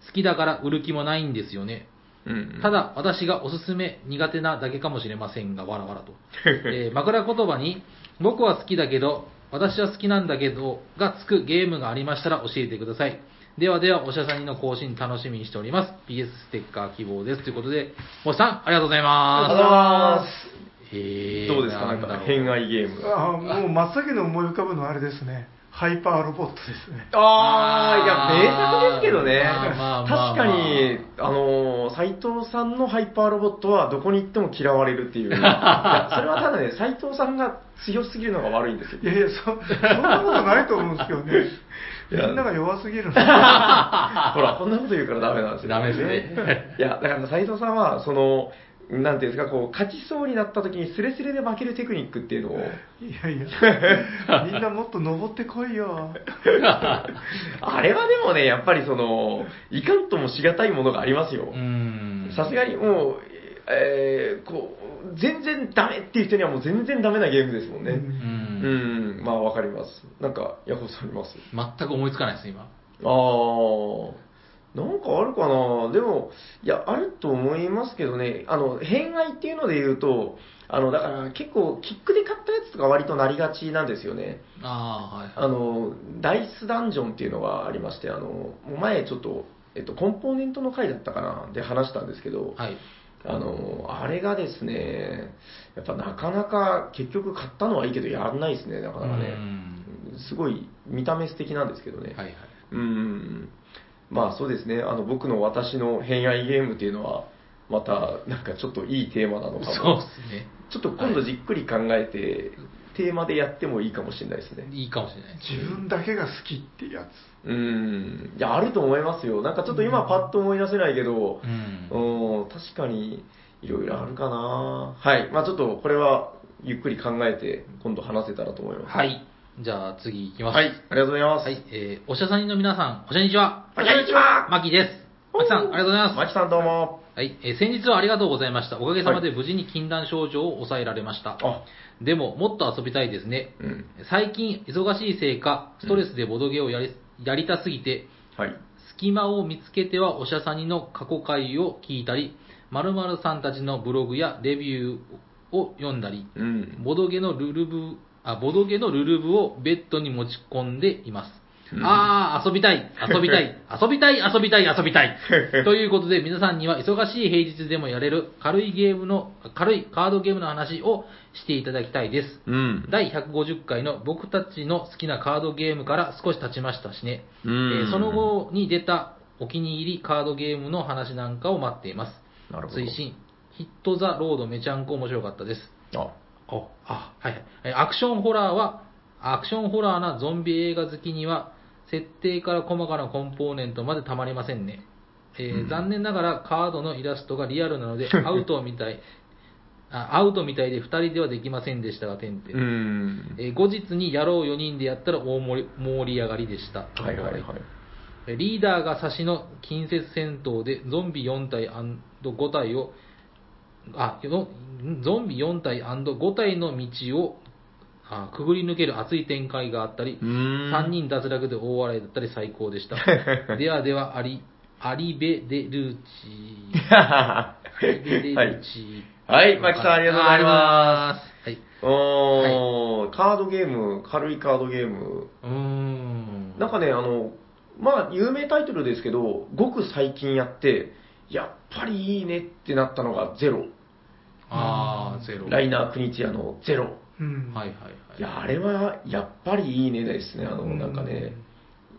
好きだから売る気もないんですよね。うん。ただ、私がおすすめ苦手なだけかもしれませんが、わらわらと。えー枕言葉に、僕は好きだけど、私は好きなんだけど、がつくゲームがありましたら教えてください。ではでは、おしゃさんにの更新楽しみにしております。PS ステッカー希望です。ということで、おしさん、ありがとうございあます。りがとうございます。へーどうですか？なんか、だろう偏愛ゲーム。あもう真っ先に思い浮かぶのはあれですね。ハイパーロボットですね。あー、いや、名作ですけどね。まあまあまあまあ確かに、あのー、斎藤さんのハイパーロボットはどこに行っても嫌われるっていう。いや、それはただね、斎藤さんが強すぎるのが悪いんですよい。やいや、そ、そんなことないと思うんですけどね。いやみんなが弱すぎるの。ほら、こんなこと言うからダメなんですよ。ダメですね。いや、だから斎藤さんは、その、なんていうんですか、こう、勝ちそうになった時にスレスレで負けるテクニックっていうのを、いやいや、みんなもっと登ってこいよ。あれはでもね、やっぱりその、いかんともしがたいものがありますよう。ん。さすがにもう、えー、こう、全然ダメっていう人にはもう全然ダメなゲームですもんね。うううんん、まあわかります。なんか、ヤホーさんあります？全く思いつかないです、今。あー、なんかあるかな？でも、いや、あると思いますけどね、あの、偏愛っていうので言うと、あの、だから結構、キックで買ったやつとか割となりがちなんですよね。ああ、はい。あの、ダイスダンジョンっていうのがありまして、あの、前ちょっと、えっと、コンポーネントの回だったかな？で話したんですけど、はい。あの、あれがですね、やっぱなかなか結局買ったのはいいけどやんないですね、なかなかね。すごい見た目素敵なんですけどね。はいはい。うん。まあそうですね、あの僕の私の偏愛ゲームっていうのは、またなんかちょっといいテーマなのかそうも。ですね。ちょっと今度じっくり考えて、テーマでやってもいいかもしれないですね。いいかもしれない。自分だけが好きってやつ。うん。いや、あると思いますよ。なんかちょっと今パッと思い出せないけどう、ん。うん、確かにいろいろあるかな。はい。まあちょっとこれはゆっくり考えて今度話せたらと思います。はい。じゃあ次行きます。はい。ありがとうございます。はい。えー、おしゃさんの皆さん、こんにちは。こんにちはマキです。マキさん、ありがとうございます。マキさんどうも。はい、えー先日はありがとうございました。おかげさまで無事に禁断症状を抑えられました。あ、でも、もっと遊びたいですね。うん。最近、忙しいせいか、ストレスでボドゲをやりやりたすぎて、はい。隙間を見つけてはおしゃさにの過去回を聞いたり、〇〇さんたちのブログやレビューを読んだり、うん。ボドゲのルルブ、あ、ボドゲのルルブをベッドに持ち込んでいます。ああ、遊びたい、遊びたい、遊びたい、遊びたい、遊びたい。ということで、皆さんには忙しい平日でもやれる軽いゲームの、軽いカードゲームの話をしていただきたいです。うん。第150回の僕たちの好きなカードゲームから少し経ちましたしね。うんえーその後に出たお気に入りカードゲームの話なんかを待っています。なるほど推進、ヒット・ザ・ロードめちゃんこ面白かったです。あ、お、あ、はいはい。えアクションホラーは、アクションホラーなゾンビ映画好きには、設定から細かなコンポーネントまでたまりませんね。えーうん残念ながらカードのイラストがリアルなので、アウトみたい、あアウトみたいで2人ではできませんでしたが、てん。えー後日にやろう4人でやったら大盛り盛り上がりでした。はいはいはい。えーリーダーが差しの近接戦闘でゾンビ4体 &5 体を、あ、よゾンビ4体 &5 体の道をあくぐり抜ける熱い展開があったり、うーん3人脱落で大笑いだったり最高でした。ではでは、アリ、アリベ・デルーチ。アリベ・デルーチ。はいマキさんありがとうございますありがとうございおー、カードゲーム、軽いカードゲーム。うーん。なんかね、あの、まあ、有名タイトルですけど、ごく最近やって、やっぱりいいねってなったのがゼロ。あー、ゼロ。ライナー・クニチアのゼロ。うん。はいはいはい。いや、あれはやっぱりいいねですね。あの、うんなんかね、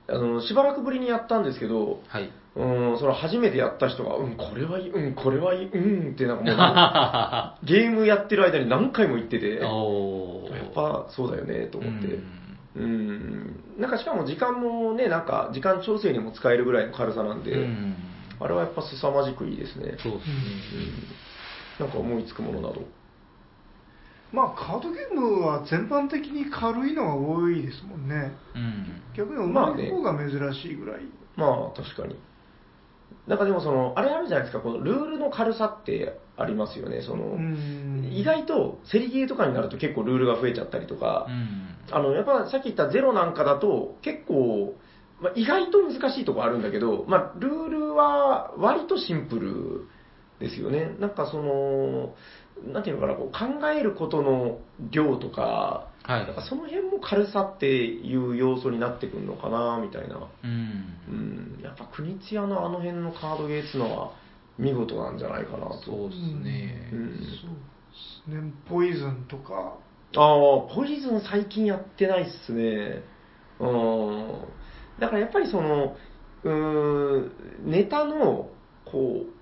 あの、しばらくぶりにやったんですけど、はい。うん、その初めてやった人が、うん、これはいい、うん、これはいい、うんってなんかもう、ゲームやってる間に何回も言ってて、やっ。ぱそうだよね、と思って。うんうん、なんかしかも時間もね、なんか時間調整にも使えるぐらいの軽さなんで、うんあれはやっぱ凄まじくいいですね。そうですね。うん、なんか思いつくものなど。まあ、カードゲームは全般的に軽いのが多いですもんね。うん。逆に重い方が珍しいぐらい。まあ確かに。なんかでもその、あれあるじゃないですか、このルールの軽さってありますよね。その、うん意外と競りゲーとかになると結構ルールが増えちゃったりとか、うん。あの、やっぱさっき言ったゼロなんかだと結構、まあ、意外と難しいとこあるんだけど、まあ、ルールは割とシンプルですよね。なんかその、なんていうのかな、こう考えることの量とか、はいなんかその辺も軽さっていう要素になってくるのかな、みたいな。うんう。ん、やっぱ国津屋のあの辺のカードゲーっていうのは見事なんじゃないかなと。そうですねう。んそうですね。ポイズンとか。ああ、ポイズン最近やってないっすね。うん。だからやっぱりその、うーん、ネタの、こう、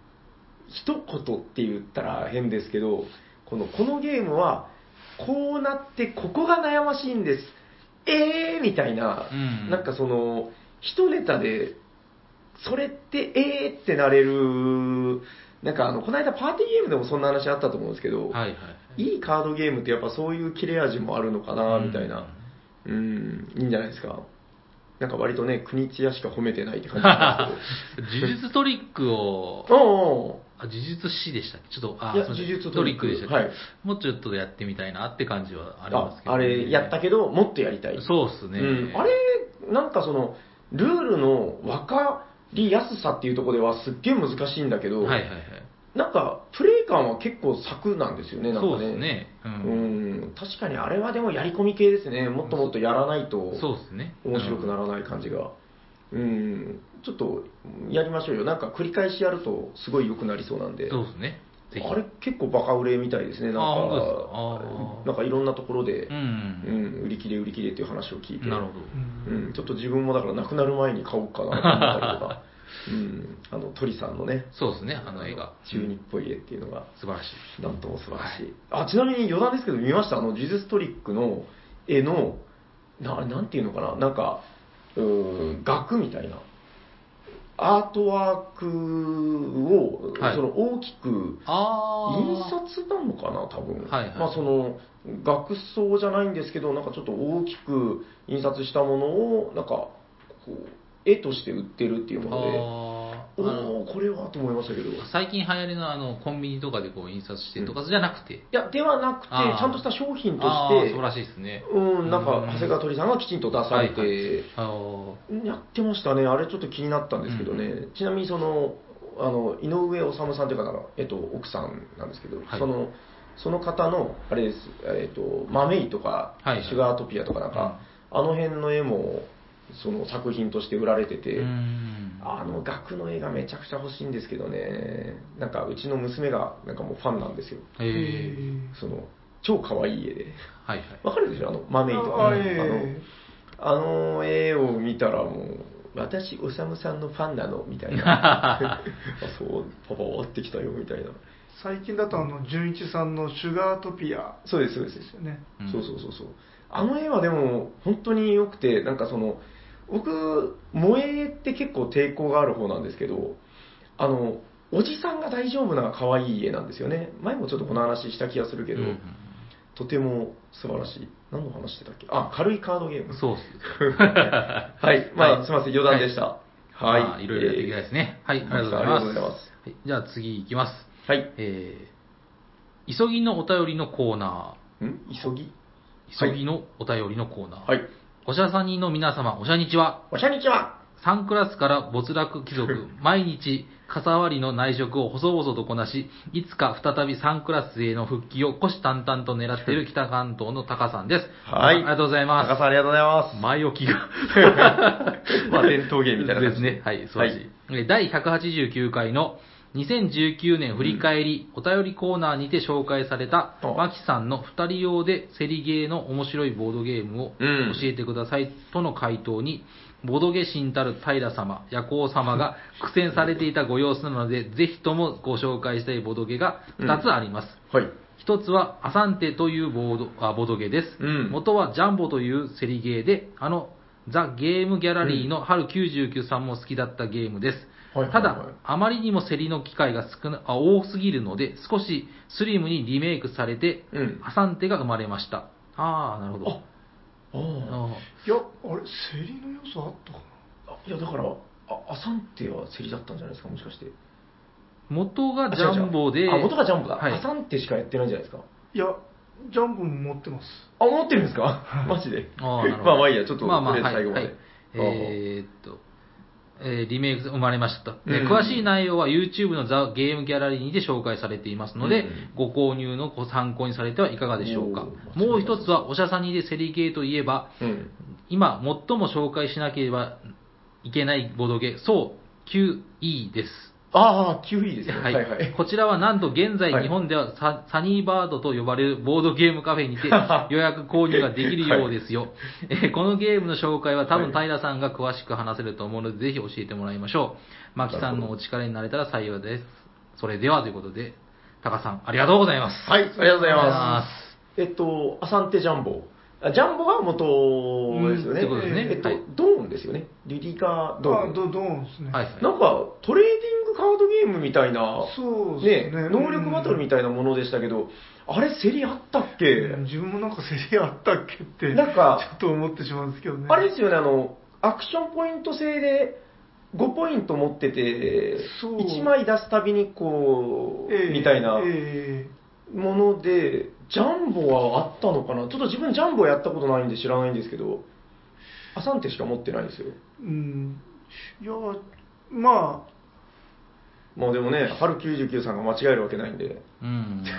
一言って言ったら変ですけど、この、このゲームは、こうなって、ここが悩ましいんです。えーみたいな、うんなんかその、一ネタで、それって、えーってなれる、なんかあの、この間パーティーゲームでもそんな話あったと思うんですけど、はいはい。いいカードゲームってやっぱそういう切れ味もあるのかな、みたいな。うん、いいんじゃないですか。なんか割とね、国津屋しか褒めてないって感じなんです 呪術トリックをけ、ど。おあ、呪術師でしたっけ？ちょっと、あ、いやすいません呪術トリトリックックでしたっけ、はいもうちょっとやってみたいなって感じはあありますけど、あれやったけど、もっとやりたい。そうっすね。うん、あれ、なんかその、ルールの分かりやすさっていうところではすっげえ難しいんだけど、はいはいはい。なんか、プレイ感は結構作なんですよね、なんかね。そうですね。う。うんん、確かにあれはでもやり込み系ですね。もっともっとやらないと。そうですね。面白くならない感じが。うん、ちょっとやりましょうよ。なんか繰り返しやるとすごい良くなりそうなんで。そうですね。あれ？結構バカ売れみたいですね。なんか、なんかいろんなところでう、ん。うん、売り切れ売り切れっていう話を聞いて。なるほど。うん、ちょっと自分もだからなくなる前に買おうかなと思ったりとか。うん、あの、鳥さんのね、そうですね、あの映画。中日っぽい絵っていうのが、素晴らしい。なんとも素晴らしい。あ、ちなみに余談ですけど見ました？あの、呪術トリックの絵の、な、なんていうのかな？なんか、うーん、額みたいな。アートワークを、はいその大きく。印刷なのかな多分。はいはいまあその、額装じゃないんですけど、なんかちょっと大きく印刷したものを、なんか、こう、絵として売ってるっていうもので、おおこれはと思いましたけど。い最近流行りのあのコンビニとかでこう印刷してとかじゃなくて、や、ではなくて、ちゃんとした商品とあして、ー素晴らしいですね。うん、なんか、うん。長谷川鳥さんがきちんと出されて、やってましたね。あれちょっと気になったんですけどね。ちなみにその、あの、井上治さんという方が、えっと、奥さんなんですけど、はい。その、その方の、あれです、えっと、マメイとか、シュガートピアとかなんか、あの辺の絵も、その作品として売られてて、うんあの額の絵がめちゃくちゃ欲しいんですけどね、なんかうちの娘がなんかもうファンなんですよ。へえその超可愛い絵で。はいはい。わかるでしょ？あの、マメイとか、あねえあの、あの絵を見たらもう、私、おさむさんのファンなの？みたいな。あ そう、パパ終わってきたよ、みたいな。最近だとあの純一さんの「シュガートピアそうです、そうです。ですよねうんそうそうそうそう。あの絵はでも、本当に良くて、なんかその、僕、萌えって結構抵抗がある方なんですけど、あの、おじさんが大丈夫な可愛い絵なんですよね。前もちょっとこの話した気がするけど、うんとても素晴らしい。何の話してたっけ？あ、軽いカードゲーム。そうっす。はい。まあ、はいすみません、余談でした。はい。まあいろいろやっていきたいですね。はい、ありがとうございありがます。とうございますはいじゃあ次いきます。はい。えー、急ぎのお便りのコーナん？急ぎ？ー。急ぎのお便りのコーナー。はい。おしゃさにの皆様、おしゃにちは。おしゃにちは。3クラスから没落貴族、毎日、傘割りの内職を細々とこなし、いつか再び3クラスへの復帰を虎視眈々と狙っている北関東のタカさんです。はいありがとうございます。高さんありがとうございます。前置きが。まあ、伝統芸みたいな感じですね。はい、そうです。え第189回の2019年振り返り、お便りコーナーにて紹介された、あマキさんの2人用でセリゲーの面白いボードゲームをうん教えてくださいとの回答に、ボドゲ神たる平様、夜行様が 苦戦されていたご様子なので、ぜひともご紹介したいボドゲが2つあります。はい。一つは、アサンテというボードあボードゲーです。うん元はジャンボというセリゲーで、あの、ザ・ゲームギャラリーの春99さんも好きだったゲームです。はいはいはいただ、あまりにも競りの機会が少なあ多すぎるので、少しスリムにリメイクされて、うんアサンテが生まれました。ああ、なるほど。あああいやあれ競りの要素あったかあ。いや、だから、あ、アサンテは競りだったんじゃないですか、もしかして。元がジャンボで、あ、元がジャンボだ。はいアサンテしかやってないんじゃないですか。ないやジャンボも持ってますあ、思ってるんですか？マジで？ああ、なるほど。まあまあいいや、ちょっと、まあまあ、とりあえはい、はいず最後まで。。えーっと、えーリメイク生まれました、えーうん詳しい内容は YouTube のザ・ゲームギャラリーにて紹介されていますので、うんご購入のご参考にされてはいかがでしょうか。おーもう一つは、おしゃさにでセリゲーといえば、うん。今最も紹介しなければいけないボドゲ、そう QE です。ああ、9位ですね。ははいいはい。こちらはなんと現在はい日本ではサ,、サニーバードと呼ばれるボードゲームカフェにて 予約購入ができるようですよ。えーこのゲームの紹介は多分はい平さんが詳しく話せると思うので、ぜひ教えてもらいましょう。マキさんのお力になれたら幸いです。それではということで、タカさんありがとうございます。はい、ありがとうござい。ますえっと、アサンテジャンボ。あジャンボが元ですよね。うんってことですね。えっとはい、ドーンですよね。リリカ・ドーン。あドドーンですね。はい、はい。なんか、トレーディングカードゲームみたいな、そうですね。能力バトルみたいなものでしたけど、あれ、競りあったっけ、うん自分もなんか競りあったっけってなんかちょっと思ってしまうんですけどね。あれですよね、あの、アクションポイント制で5ポイント持ってて、そう。1枚出すたびにこう、ええみたいなえ。もので、ジャンボはあったのかな？ちょっと自分ジャンボやったことないんで知らないんですけど、アサンテしか持ってないんですよ。えうんいやまあもうでもね、春99さんが間違えるわけないんで。うん。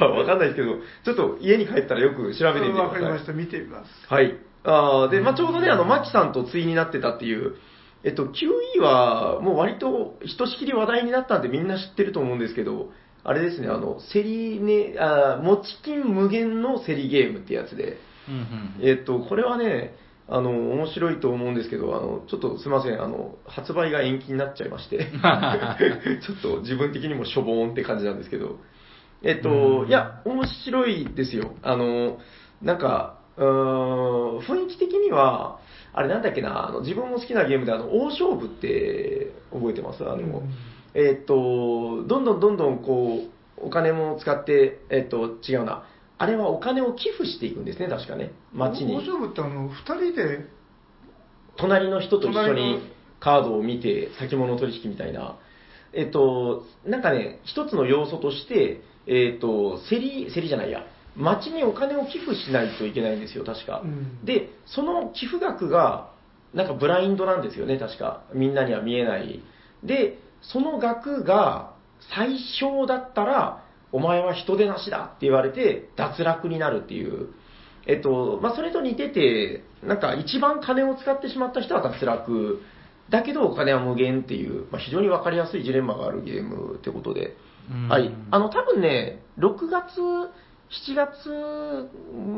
まあわかんないですけど、ちょっと家に帰ったらよく調べてみてください。わかりました見てみますはい。あーで、まあ、ちょうどね、あの、マキさんと対になってたっていう、えっと、QE は、もう割と、ひとしきり話題になったんでみんな知ってると思うんですけど、あれですね、あの、セリね、あー持ち金無限の競りゲームってやつで、うんうんえっと、これはね、あの、面白いと思うんですけど、あの、ちょっとすいません、あの、発売が延期になっちゃいまして、ちょっと自分的にもしょぼーんって感じなんですけど、えっと、いや、面白いですよ。あの、なんか、うーん、雰囲気的には、あれなんだっけな、あの自分も好きなゲームで、あの、大勝負って覚えてます？あの、うんえっと、どんどんどんどんこう、お金も使って、えっと、違うな。あれはお金を寄付していくんですね、確かね。街に大。勝負ってあの2人で？隣の人と一緒にカードを見て先物取引みたいな、えっと、なんかね、一つの要素として、えっと、競り、競りじゃないや、町にお金を寄付しないといけないんですよ、確か。うんで、その寄付額が、なんかブラインドなんですよね、確か。みんなには見えない。で、その額が最小だったら、お前は人手なしだって言われて、脱落になるっていう。えっと、まあ、それと似てて、なんか一番金を使ってしまった人は脱落。だけどお金は無限っていう、まあ、非常にわかりやすいジレンマがあるゲームってことで。うんはい。あの、多分ね、6月、7月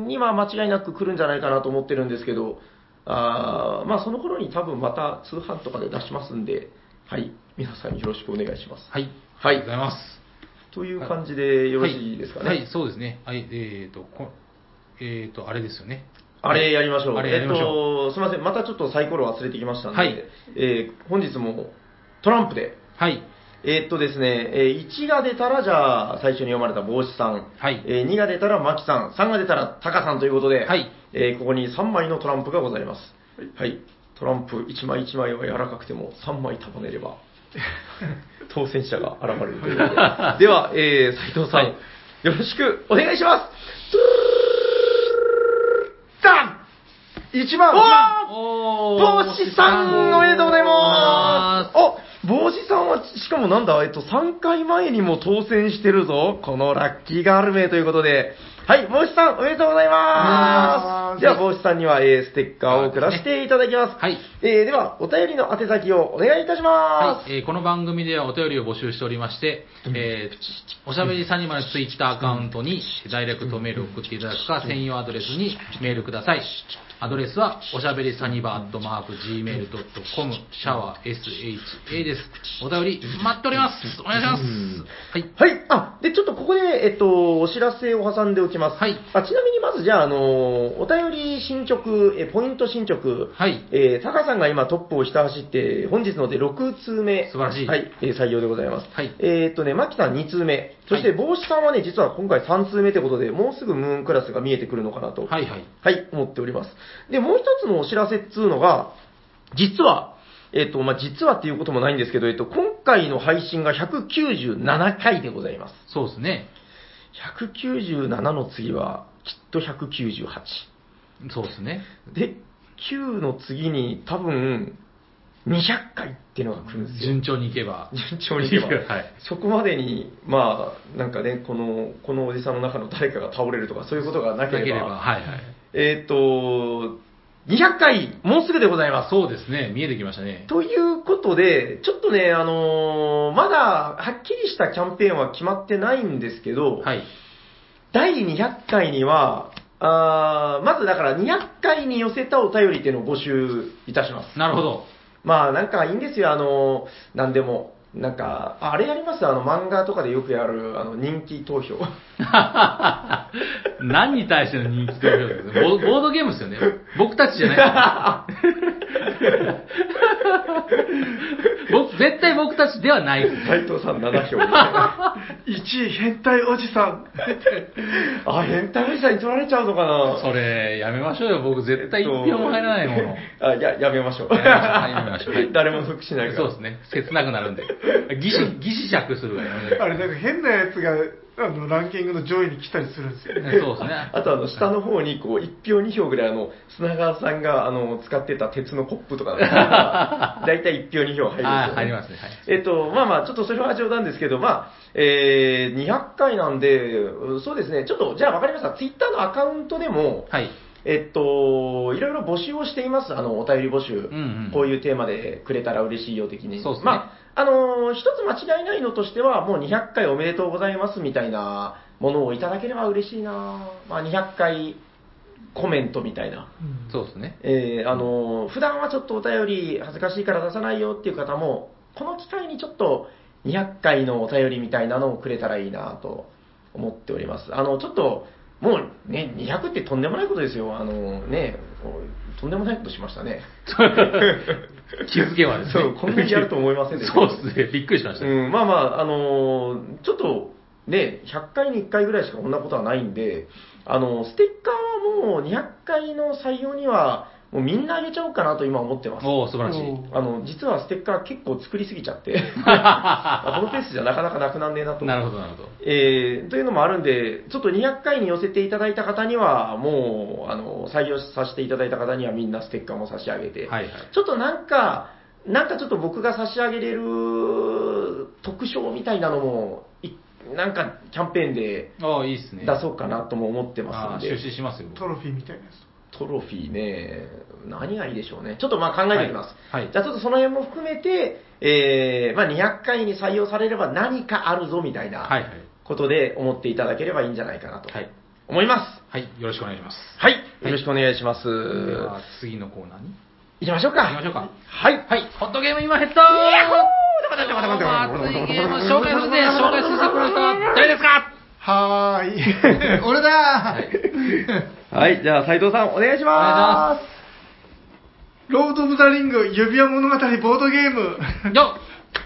には間違いなく来るんじゃないかなと思ってるんですけど、あーまあその頃に多分また通販とかで出しますんで、はい。皆さんよろしくお願いします。はい。はいありがとうございます。という感じでよろしいですかね？はい、はいそうですね。はい、えっ、と、こえっ、と、あれですよね。あれやりましょう。あれやりましょうえっと、すみません。またちょっとサイコロ忘れてきましたんで、はいえー本日もトランプで、はい。えーっとですね、えー1が出たら、じゃあ、最初に読まれた帽子さん。はいえー2が出たら、マキさん。3が出たら、タカさんということで、はいえーここに3枚のトランプがございます。はい。トランプ1枚1枚は柔らかくても、3枚束ねれば、当選者が現れるということで。では、えー、斉藤さん、はいよろしくお願いします。ダン !1 番帽子さんおめでとうございま。ますあ、帽子さんは、しかもなんだ、えっと、3回前にも当選してるぞ。このラッキーガール名ということで。はい、帽子さんおめでとうございます。おめでとうございますでは、帽子さんには、えーステッカーを送らせていただきます。はいえーでは、お便りの宛先をお願いいたします。はい、えーこの番組ではお便りを募集しておりまして、えーおしゃべりサニバのツイッターアカウントにダイレクトメールを送っていただくか、専用アドレスにメールください。アドレスは、おしゃべりサニバアットマーク Gmail.com、シャワー SHA です。お便り待っております。お願いします。はい。はい。あ、で、ちょっとここで、えっと、お知らせを挟んでおきます。はいあちなみにまず、じゃあ、あの、お便り進捗、え、ポイント進捗。はいえー、タカさんが今トップをひた走って、本日ので6通目。素晴らしいはい、えー採用でございます。はいえーっとね、マキさん2通目。そして、はい帽子さんはね、実は今回3通目ということで、もうすぐムーンクラスが見えてくるのかなと。はいはい。はい、思っております。で、もう一つのお知らせっつうのが、実は、えっ、と、まあ、実はっていうこともないんですけど、えっと、今回の配信が197回でございます。そうですね。197の次は、きっと198。そうですね。で、9の次に多分、200回っていうのが来るんですよ。順調にいけば。順調にいけば、はいそこまでに、まあ、なんかね、この、このおじさんの中の誰かが倒れるとか、そういうことがなければ、はいはい。えっ、と、200回、もうすぐでございます。そうですね。見えてきましたね。ということで、ちょっとね、あのーまだはっきりしたキャンペーンは決まってないんですけど、はい。第200回には、あーまずだから200回に寄せたお便りっていうのを募集いたします。なるほど。まあなんかいいんですよ、あのーなんでも。なんか、ああれやります？あの漫画とかでよくやる、あの人気投票。何に対しての人気投票ですか？ボボードゲームですよね。僕たちじゃない。僕絶対僕たちではないです。斉藤さん7票みたいな。1位変態おじさん。あ、変態おじさんに取られちゃうのかなそれ、やめましょうよ。僕絶対一票も入らないもの。あ、や、やめましょう。やめましょう 誰も得しないから。そうですね。切なくなるんで。疑似、疑似釈するがやめてあれ、なんか変なやつが、あの、ランキングの上位に来たりするんですよ。そうですね。あとあの、下の方にこう、1票2票ぐらいあの、砂川さんがあの、使ってた鉄のコップとかだいたい1票2票入るんですよ、ね。はい、入りますね。はい。えっと、まあまあ、ちょっとそれは冗談ですけど、まあ、えー、200回なんで、うんそうですね、ちょっと、じゃあ分かりました。ツイッターのアカウントでも、はい。えっと、いろいろ募集をしています。あの、お便り募集。んうんこういうテーマでくれたら嬉しいよ的に。そうですねまあ、あのー一つ間違いないのとしては、もう200回おめでとうございますみたいなものをいただければ嬉しいなまあ、200回コメントみたいな。そうですね。えーあのー普段はちょっとお便り恥ずかしいから出さないよっていう方も、この機会にちょっと200回のお便りみたいなのをくれたらいいなと思っております。あの、ちょっと、もうね、200ってとんでもないことですよ。あのね、とんでもないことしましたね。気づけばですね。そう、こんなにやると思いませんでした。そうですね。びっくりしました。うん、まあまあ、あのーちょっとね、100回に1回ぐらいしかこんなことはないんで、あのステッカーはもう200回の採用には、もうみんなあげちゃおうかなと今思ってます。おお素晴らしい。おあの、実はステッカー結構作りすぎちゃって、このペースじゃなかなかなくなんねえなと。なるほど、なるほど。えーというのもあるんで、ちょっと200回に寄せていただいた方には、もう、あの、採用させていただいた方にはみんなステッカーも差し上げて、はいはい。ちょっとなんか、なんかちょっと僕が差し上げれる特賞みたいなのも、いなんかキャンペーンでああ、いいっすね。出そうかなとも思ってまああ、すんで出、資しますよ。トロフィーみたいなやつ。トロフィーね、何がいいでしょうね。ちょっとまあ考えておきます。はいはいじゃあちょっとその辺も含めて、えー、まあ200回に採用されれば何かあるぞみたいな。ことで思っていただければいいんじゃないかなとはい。思います。はい、よろしくお願いします。はい。よろしくお願いします。では、次のコーナーに行きましょうか。行きましょうか。はい。はい、ホットゲーム今ヘッド熱いゲーム紹介するんで、紹介してくれる人は誰ですか？はーい。俺だー、はい。じゃあ、斉藤さん、お願いしまロード・オブ・ザ・リング指輪物語ボードゲーム。よ。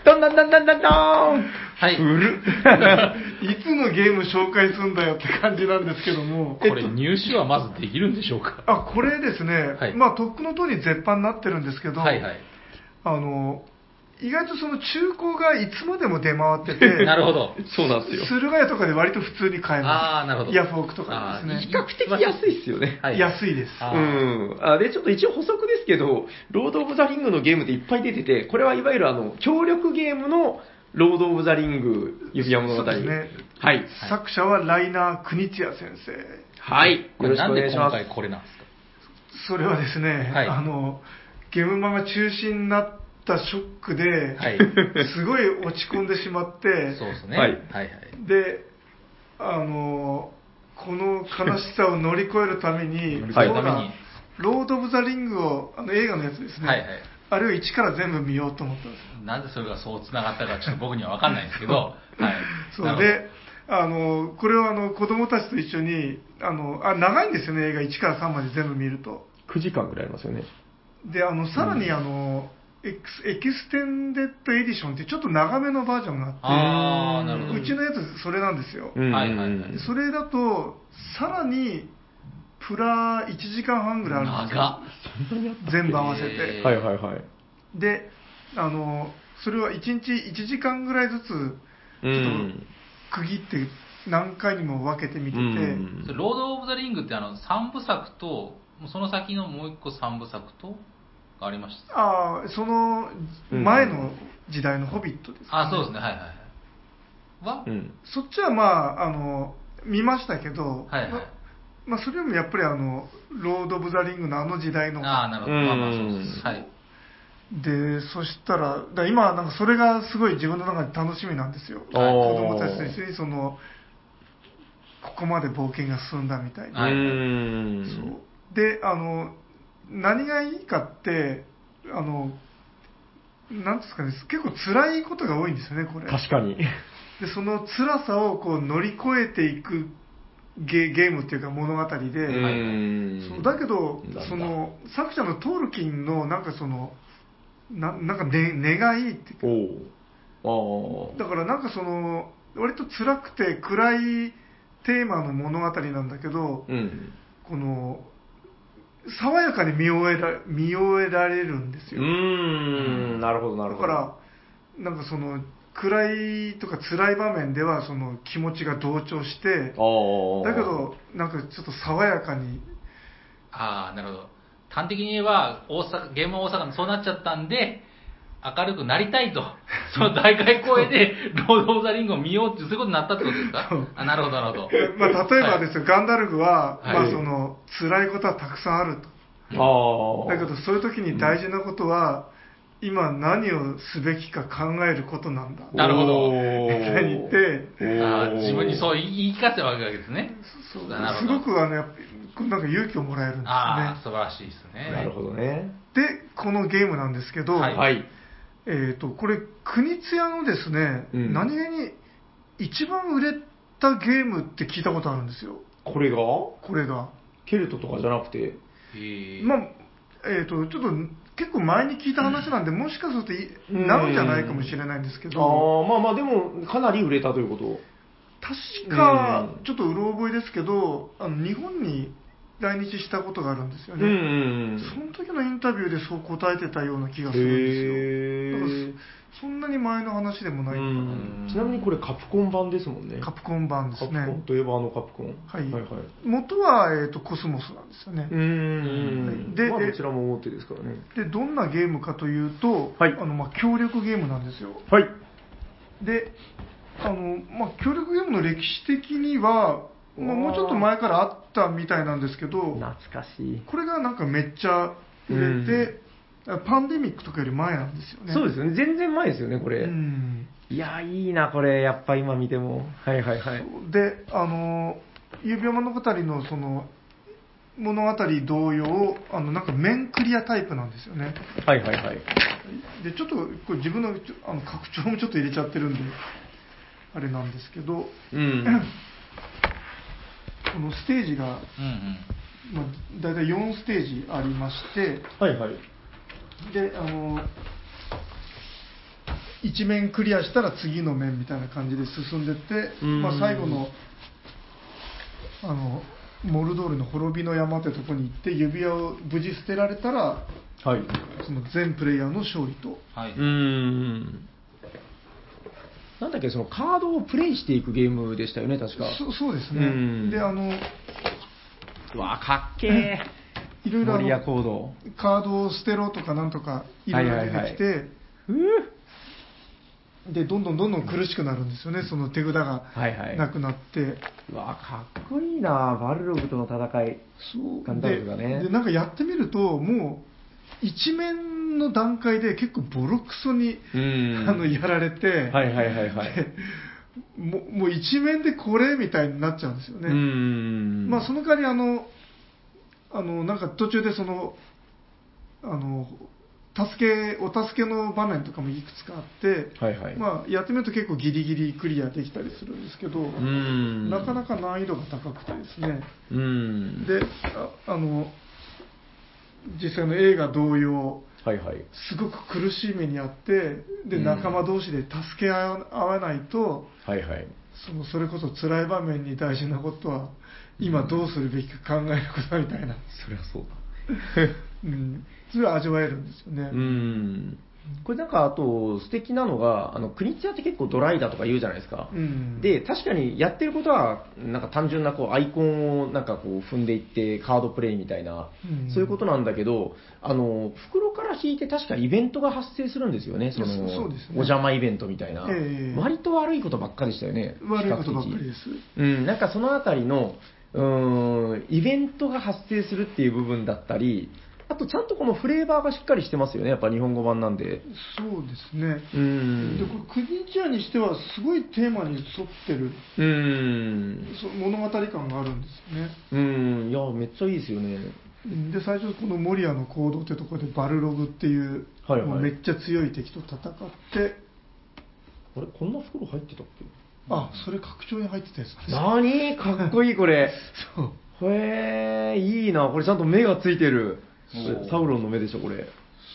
どんどんどんどんどんどんはい。る。いつのゲーム紹介すんだよって感じなんですけども。これ入手はまずできるんでしょうか？あ、これですね、はいまあ、とっくの通り絶版になってるんですけど、はいはい。あの、意外とその中古がいつまでも出回ってて、なるほど。そうなんですよ。駿河屋とかで割と普通に買えます。あーなるほどヤフオクとかですね。比較的安いっすよね。はい。安いです。あうーん。あで、ちょっと一応補足ですけど、ロード・オブ・ザ・リングのゲームっていっぱい出てて、これはいわゆるあの、協力ゲームのロード・オブ・ザ・リング指輪物語。そうですねはい。作者はライナー・クニツィア先生。はい。よろしくお願いします。で今回これなんですか？それはですね、はいあの、ゲームマが中止になったショックで、はい。すごい落ち込んでしまって、そうですね。ははいいはい。で、あの、この悲しさを乗り越えるために、乗り越えるためにそうだロード・オブ・ザ・リングを、あの映画のやつですね、はいはい。あれを一から全部見ようと思ったんですよ。なんでそれがそう繋がったかちょっと僕には分かんないんですけど、はい。そうで、あの、これをあの子供たちと一緒に、あの、あ、長いんですよね、映画1から3まで全部見ると。9時間ぐらいありますよね。で、あの、さらにあの、エクス Extended Edition ってちょっと長めのバージョンがあって、あー、なるほど。うちのやつそれなんですよ。うんはいはいはいでそれだと、さらに、プラ1時間半ぐらいあるんですよ。全部合わせて。へーはいはいはい。で、あの、それは1日1時間ぐらいずつ、うん。区切って何回にも分けて見てて、うんロード・オブ・ザ・リングってあの3部作と、その先のもう一個3部作とがありました。ああ、その前の時代のホビットです、あ、そうですね、はいはいはい。は、うん。そっちはまあ、あの、見ましたけど、はいはいままあ、それよりもやっぱりあの、ロード・オブ・ザ・リングのあの時代の。ああ、なるほど。うんまあまあ、そうです。はい。で、そしたら、だ今、なんかそれがすごい自分の中で楽しみなんですよ。子供たちと一緒にその、ここまで冒険が進んだみたいな。はいうんそうで、あの、何がいいかって、あの、なんですかね、結構辛いことが多いんですよね、これ。確かに。で、その辛さをこう乗り越えていくゲゲームっていうか物語で、うんそうだけどその作者のトールキンのなんかその、ななんか、ね、願いっていうかおうだからなんかその、割と辛くて暗いテーマの物語なんだけど。うん。この、爽やかに見終えら見終えられるんですうよ。ん。なるほどなるほど。だから、なんかその、暗いとか辛い場面ではその気持ちが同調して、ああ。だけど、なんかちょっと爽やかに、ああ、なるほど。端的に言えば、大阪、ゲーム大阪のそうなっちゃったんで、明るくなりたいと、その大会公演で、ロード・オブ・ザ・リングを見ようって、そういうことになったってことですか？あ、なるほど、なるほど。まあ、例えばですよ、ガンダルフは、はいまあその、辛いことはたくさんあると。ああ。だけど、そういう時に大事なことは、今何をすべきか考えることなんだ。なるほどみたいに言ってあー自分にそう言い聞かせたわけですね。そうすごくあの、なんか勇気をもらえるんですああ、ね。素晴らしいですね。なるほどね。で、このゲームなんですけど、はいはい。えっ、と、これ、国津屋のですね、うん何気に一番売れたゲームって聞いたことあるんですよ。これが？これが。ケルトとかじゃなくて？へえまあ、えっ、と、ちょっと結構前に聞いた話なんで、もしかするとい、うんなのじゃないかもしれないんですけあど、あ、まあまあ、でも、かなり売れたということ。確かうん、ちょっとうろ覚えですけど、あの日本に来日したことがあるんですようんね。うんその時のインタビューでそう答えてたような気がすへるんですよ。だからーそそんなに前の話でもないのかうんちなみにこれカプコン版ですもんね。な。カプコン版ですカプコンね。といえばあのカプコン。はいはいはい。元は、えー、とコスモスなんですよねう。ーん。でえまあどちらも大手ですからね。で、どんなゲームかというと、はいあのまあ協力ゲームなんですよ。はい。で、あの、まあ、協力ゲームの歴史的には、まあ、もうちょっと前からあったみたいなんですけど、懐かしい。これがなんかめっちゃ売れて、パンデミックとかより前なんですよね。そうですよね。全然前ですよね、これ。うんいや、いいな、これ。やっぱ今見ても。はいはいはい。で、あの、指輪物語のその、物語同様、あの、なんか面クリアタイプなんですよね。はいはいはい。で、ちょっと、これ自分のあの拡張もちょっと入れちゃってるんで、あれなんですけど、うん。このステージが、うんうん。まあ、大体4ステージありまして、はいはい。で、あの、一面クリアしたら次の面みたいな感じで進んでって、うんまあ、最後の、あの、モルドールの滅びの山ってとこに行って、指輪を無事捨てられたら、はい。その全プレイヤーの勝利と。はい。うーん。なんだっけ、そのカードをプレイしていくゲームでしたよね、確か。そそうですうんね。で、あの、うわ、かっけえ。いろいろ。カードを捨てろとかなんとかいろいろ出てきて、はいはいはうで、どんどんどんどん苦しくなるんですよね、その手札がはいはいなくなって。うわ、かっこいいな、バルログとの戦い。そうガンダムがねででなんかやってみるともう一面の段階で結構ボロクソに、うんあのやられて、はいはいはいはい。で もうもう一面でこれみたいになっちゃうんですよね、うん。まあその代わりあのあのなんか途中でそのあの助けお助けの場面とかもいくつかあって、はいはい。まあ、やってみると結構ギリギリクリアできたりするんですけど、うん。なかなか難易度が高くてですねうん。でああの実際の映画同様はいはい。すごく苦しい目にあってでうん仲間同士で助け合わないと、はいはい。そのそれこそ辛い場面に大事なことは今どうするべきか考えることみたいな、そりゃそうだ。うん、それは味わえるんですよね。うん。これなんかあと素敵なのが、あの、クニチアって結構ドライだとか言うじゃないですか。うんで、確かにやってることは、なんか単純なこうアイコンをなんかこう踏んでいってカードプレイみたいな、うんそういうことなんだけど、あの、袋から引いて確かイベントが発生するんですよね。その、そねお邪魔イベントみたいな。ええ割と悪いことばっかりでしたよね。悪いことばっかりです。うん、なんかそのあたりの、うーん、イベントが発生するっていう部分だったり、あとちゃんとこのフレーバーがしっかりしてますよね、やっぱ日本語版なんで。そうですね。うでん。これクニチアにしてはすごいテーマに沿ってるうん。そう物語感があるんですよね。うん、いや、めっちゃいいですよね。うんで最初このモリアの行動ってところでバルログっていう、はいはいもうめっちゃ強い敵と戦ってあれ、こんな袋入ってたっけ？あそれ拡張に入ってたやつなんですなにかっこいい、これ。そうへえ、いいな。これちゃんと目がついてる。サウロンの目でしょ、これ。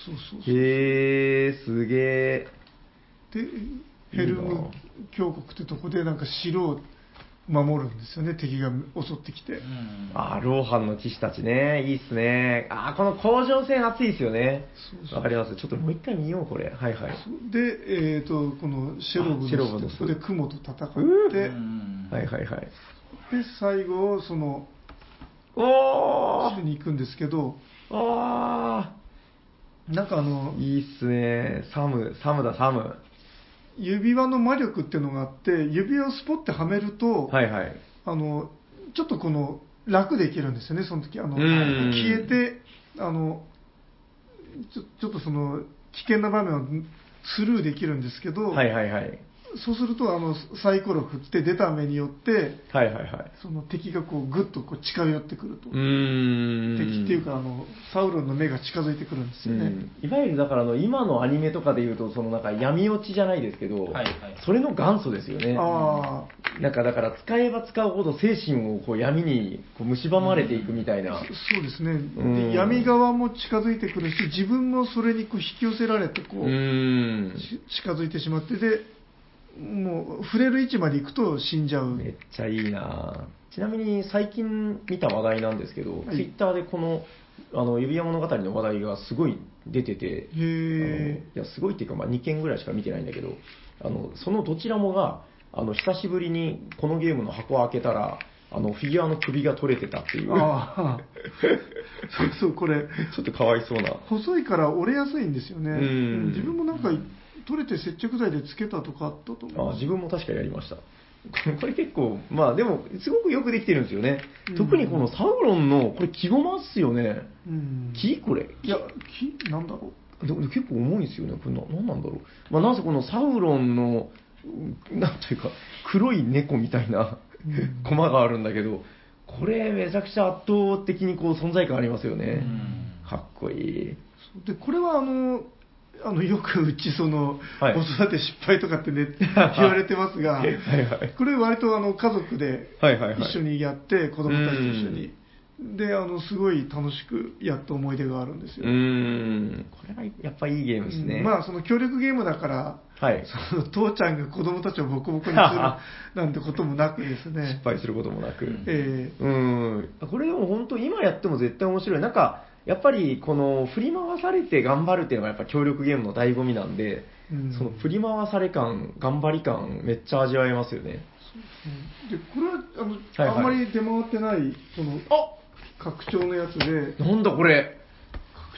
そうそうそうへえ、すげえ。でヘルム峡谷ってとこでなんか城を守るんですよね敵が襲ってきて、うんあー、ローハンの騎士たちね。いいっすね。あー、この甲状腺熱いですよねわかります。ちょっともう一回見よう、これ。はいはい。で、えー、とこのシェロブののそこで雲と戦って、はいはいはい。最後そのおに行くんですけどあなんかあのーいいっすね。サム、サムだ、サム。指輪の魔力っていうのがあって指輪をスポッてはめると、はいはい。あのちょっとこの楽できるんですよねその時あのうん消えてあのちょちょっとその危険な場面をスルーできるんですけど、はいはいはい。そうするとあのサイコロ振って出た目によってはいはいはい。その敵がこうグッとこう近寄ってくると、うーん。敵っていうかあのサウロンの目が近づいてくるんですよね、うん。いわゆるだからあの今のアニメとかで言うとそのなんか闇落ちじゃないですけど、はいはい。それの元祖ですよね。あなんかだから使えば使うほど精神をこう闇にこう蝕まれていくみたいな。あそうですね、うん。で闇側も近づいてくるし自分もそれにこう引き寄せられてこう、近づいてしまってでもう触れる位置まで行くと死んじゃう。めっちゃいいな。ちなみに最近見た話題なんですけど、はい。ツイッターでこのあの指輪物語の話題がすごい出てて、へいやすごいっていうか、まあ、2件ぐらいしか見てないんだけどあのそのどちらもがあの久しぶりにこのゲームの箱を開けたらあのフィギュアの首が取れてたっていう。ああそうそうこれ。ちょっとかわいそうな。細いから折れやすいんですよね、うん。自分もなんか取れて接着剤でつけたとかあったと思う。あ自分も確かやりました。これ結構、まあでも、すごくよくできてるんですよね。特にこのサウロンの、これ木ごまっすよね。うん。木これ？いや、木なんだろでも結構重いんですよね。これな、なんなんだろう。まあなんせこのサウロンの、うんなんというか、黒い猫みたいなうん駒があるんだけど、これめちゃくちゃ圧倒的にこう存在感ありますよね。かっこいい。う。で、これはあの、あの、よくうちその、はい子育て失敗とかってね、言われてますが、はいはい。これ割とあの、家族ではいはいはい一緒にやって、子供たちと一緒に。で、あの、すごい楽しくやった思い出があるんですよ。うーん。これはやっぱいいゲームですね。うんまあ、その協力ゲームだから、はい。その父ちゃんが子供たちをボコボコにする なんてこともなくですね失。敗することもなく。うんえうん。これでも本当、今やっても絶対面白い。なんか、やっぱりこの振り回されて頑張るっていうのがやっぱ協力ゲームの醍醐味なんで、うん。その振り回され感、頑張り感、めっちゃ味わえますよね。で、これは、あの、はいはい。あんまり出回ってない、この、拡張のやつで、なんだこれ、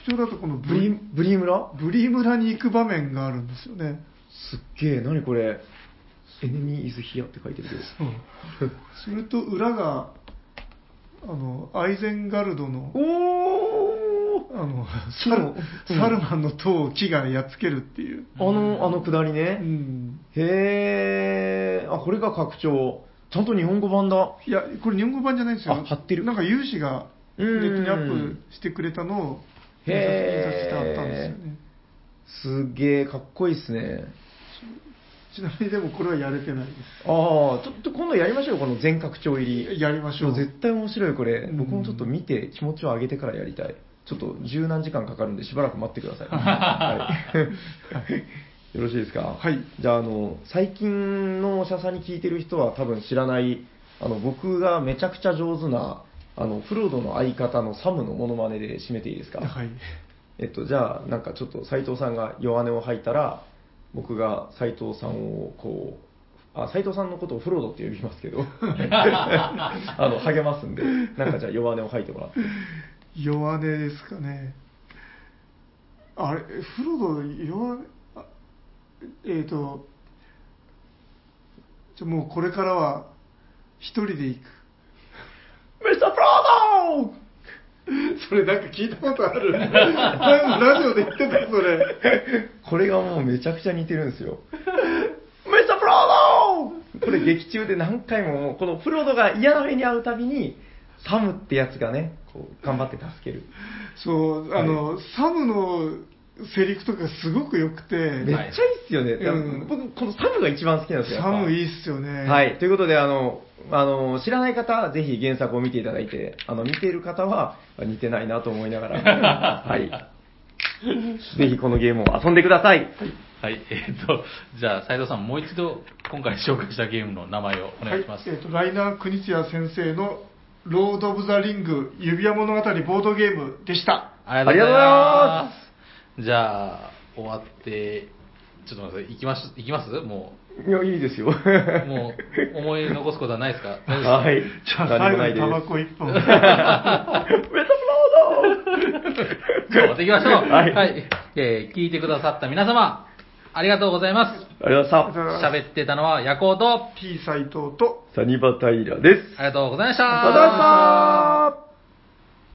拡張だとこのブブリリ、ブリ村？ブリ村に行く場面があるんですよね。すっげえ、何これ？エネミーイズヒアって書いてるけど。それと裏が、あの、アイゼンガルドの、あの、サルうんサルマンの塔を木がやっつけるっていう。あの、あのくだりうね。ん。へえ、あ、これが拡張。ちゃんと日本語版だ。いや、これ日本語版じゃないんですよ。あ貼ってるなんか有志がネうんットにアップしてくれたのを印刷してあったんですよね。すげえ、かっこいいっすね。ちなみにでもこれはやれてないでああ、ちょっと今度やりましょうよ、この全拡張入す。り。やりましょう。絶対面白い、これ。うん僕もちょっと見て気持ちを上げてからやりたい。ちょっと十何時間かかるんで、しばらく待ってください。はい。よろしいですか？はいじゃあ、あの、最近のおしゃさんに聞いてる人は多分知らない、あの、僕がめちゃくちゃ上手な、あの、フロードの相方のサムのモノマネで締めていいですか？はい。えっと、じゃあ、なんかちょっと斉藤さんが弱音を吐いたら、僕が斉藤さんをこう、あ、斉藤さんのことをフロードって呼びますけど、あの、励ますんで、なんかじゃあ弱音を吐いてもらって。弱音ですかね。あれ、フロド弱音、あえっ、と、じゃあもうこれからは一人で行く。ミスターフロードそれなんか聞いたことある。ラジオで言ってた、それ。これがもうめちゃくちゃ似てるんですよ。ミスターフロードこれ劇中で何回ももうこのフロードが嫌な目に遭うたびに、サムってやつがね、こう頑張って助ける。そう、あの、サムのセリフとかすごく良くて、めっちゃいいっすよね。うん僕、このサムが一番好きなんですよ。サムいいっすよね。はい。ということで、あの、あの、知らない方はぜひ原作を見ていただいて、あの、見ている方は似てないなと思いながら、はい。ぜひこのゲームを遊んでください。はい、えっ、と、じゃあ、斉藤さん、もう一度、今回紹介したゲームの名前をお願いします。はいえーとライナー・クニツヤ先生のロード・オブ・ザ・リング指輪物語ボードゲームでした。ありがとうございます。じゃあ、終わって、ちょっと待って。行きまし、行きます？もいや、いいですよ。う、もう、思い残すことはないですか？大丈夫ですか？はい。じゃあ最後何もないです。にタバコ一本。メタフロードじゃあ終わっていきましょう。はいえー聞いてくださった皆様、ありがとうございます。ありがとうございま喋ってたのは、ヤコウと、T 斎藤とす。サニバタイラです。ありがとうございました。ありがとうございました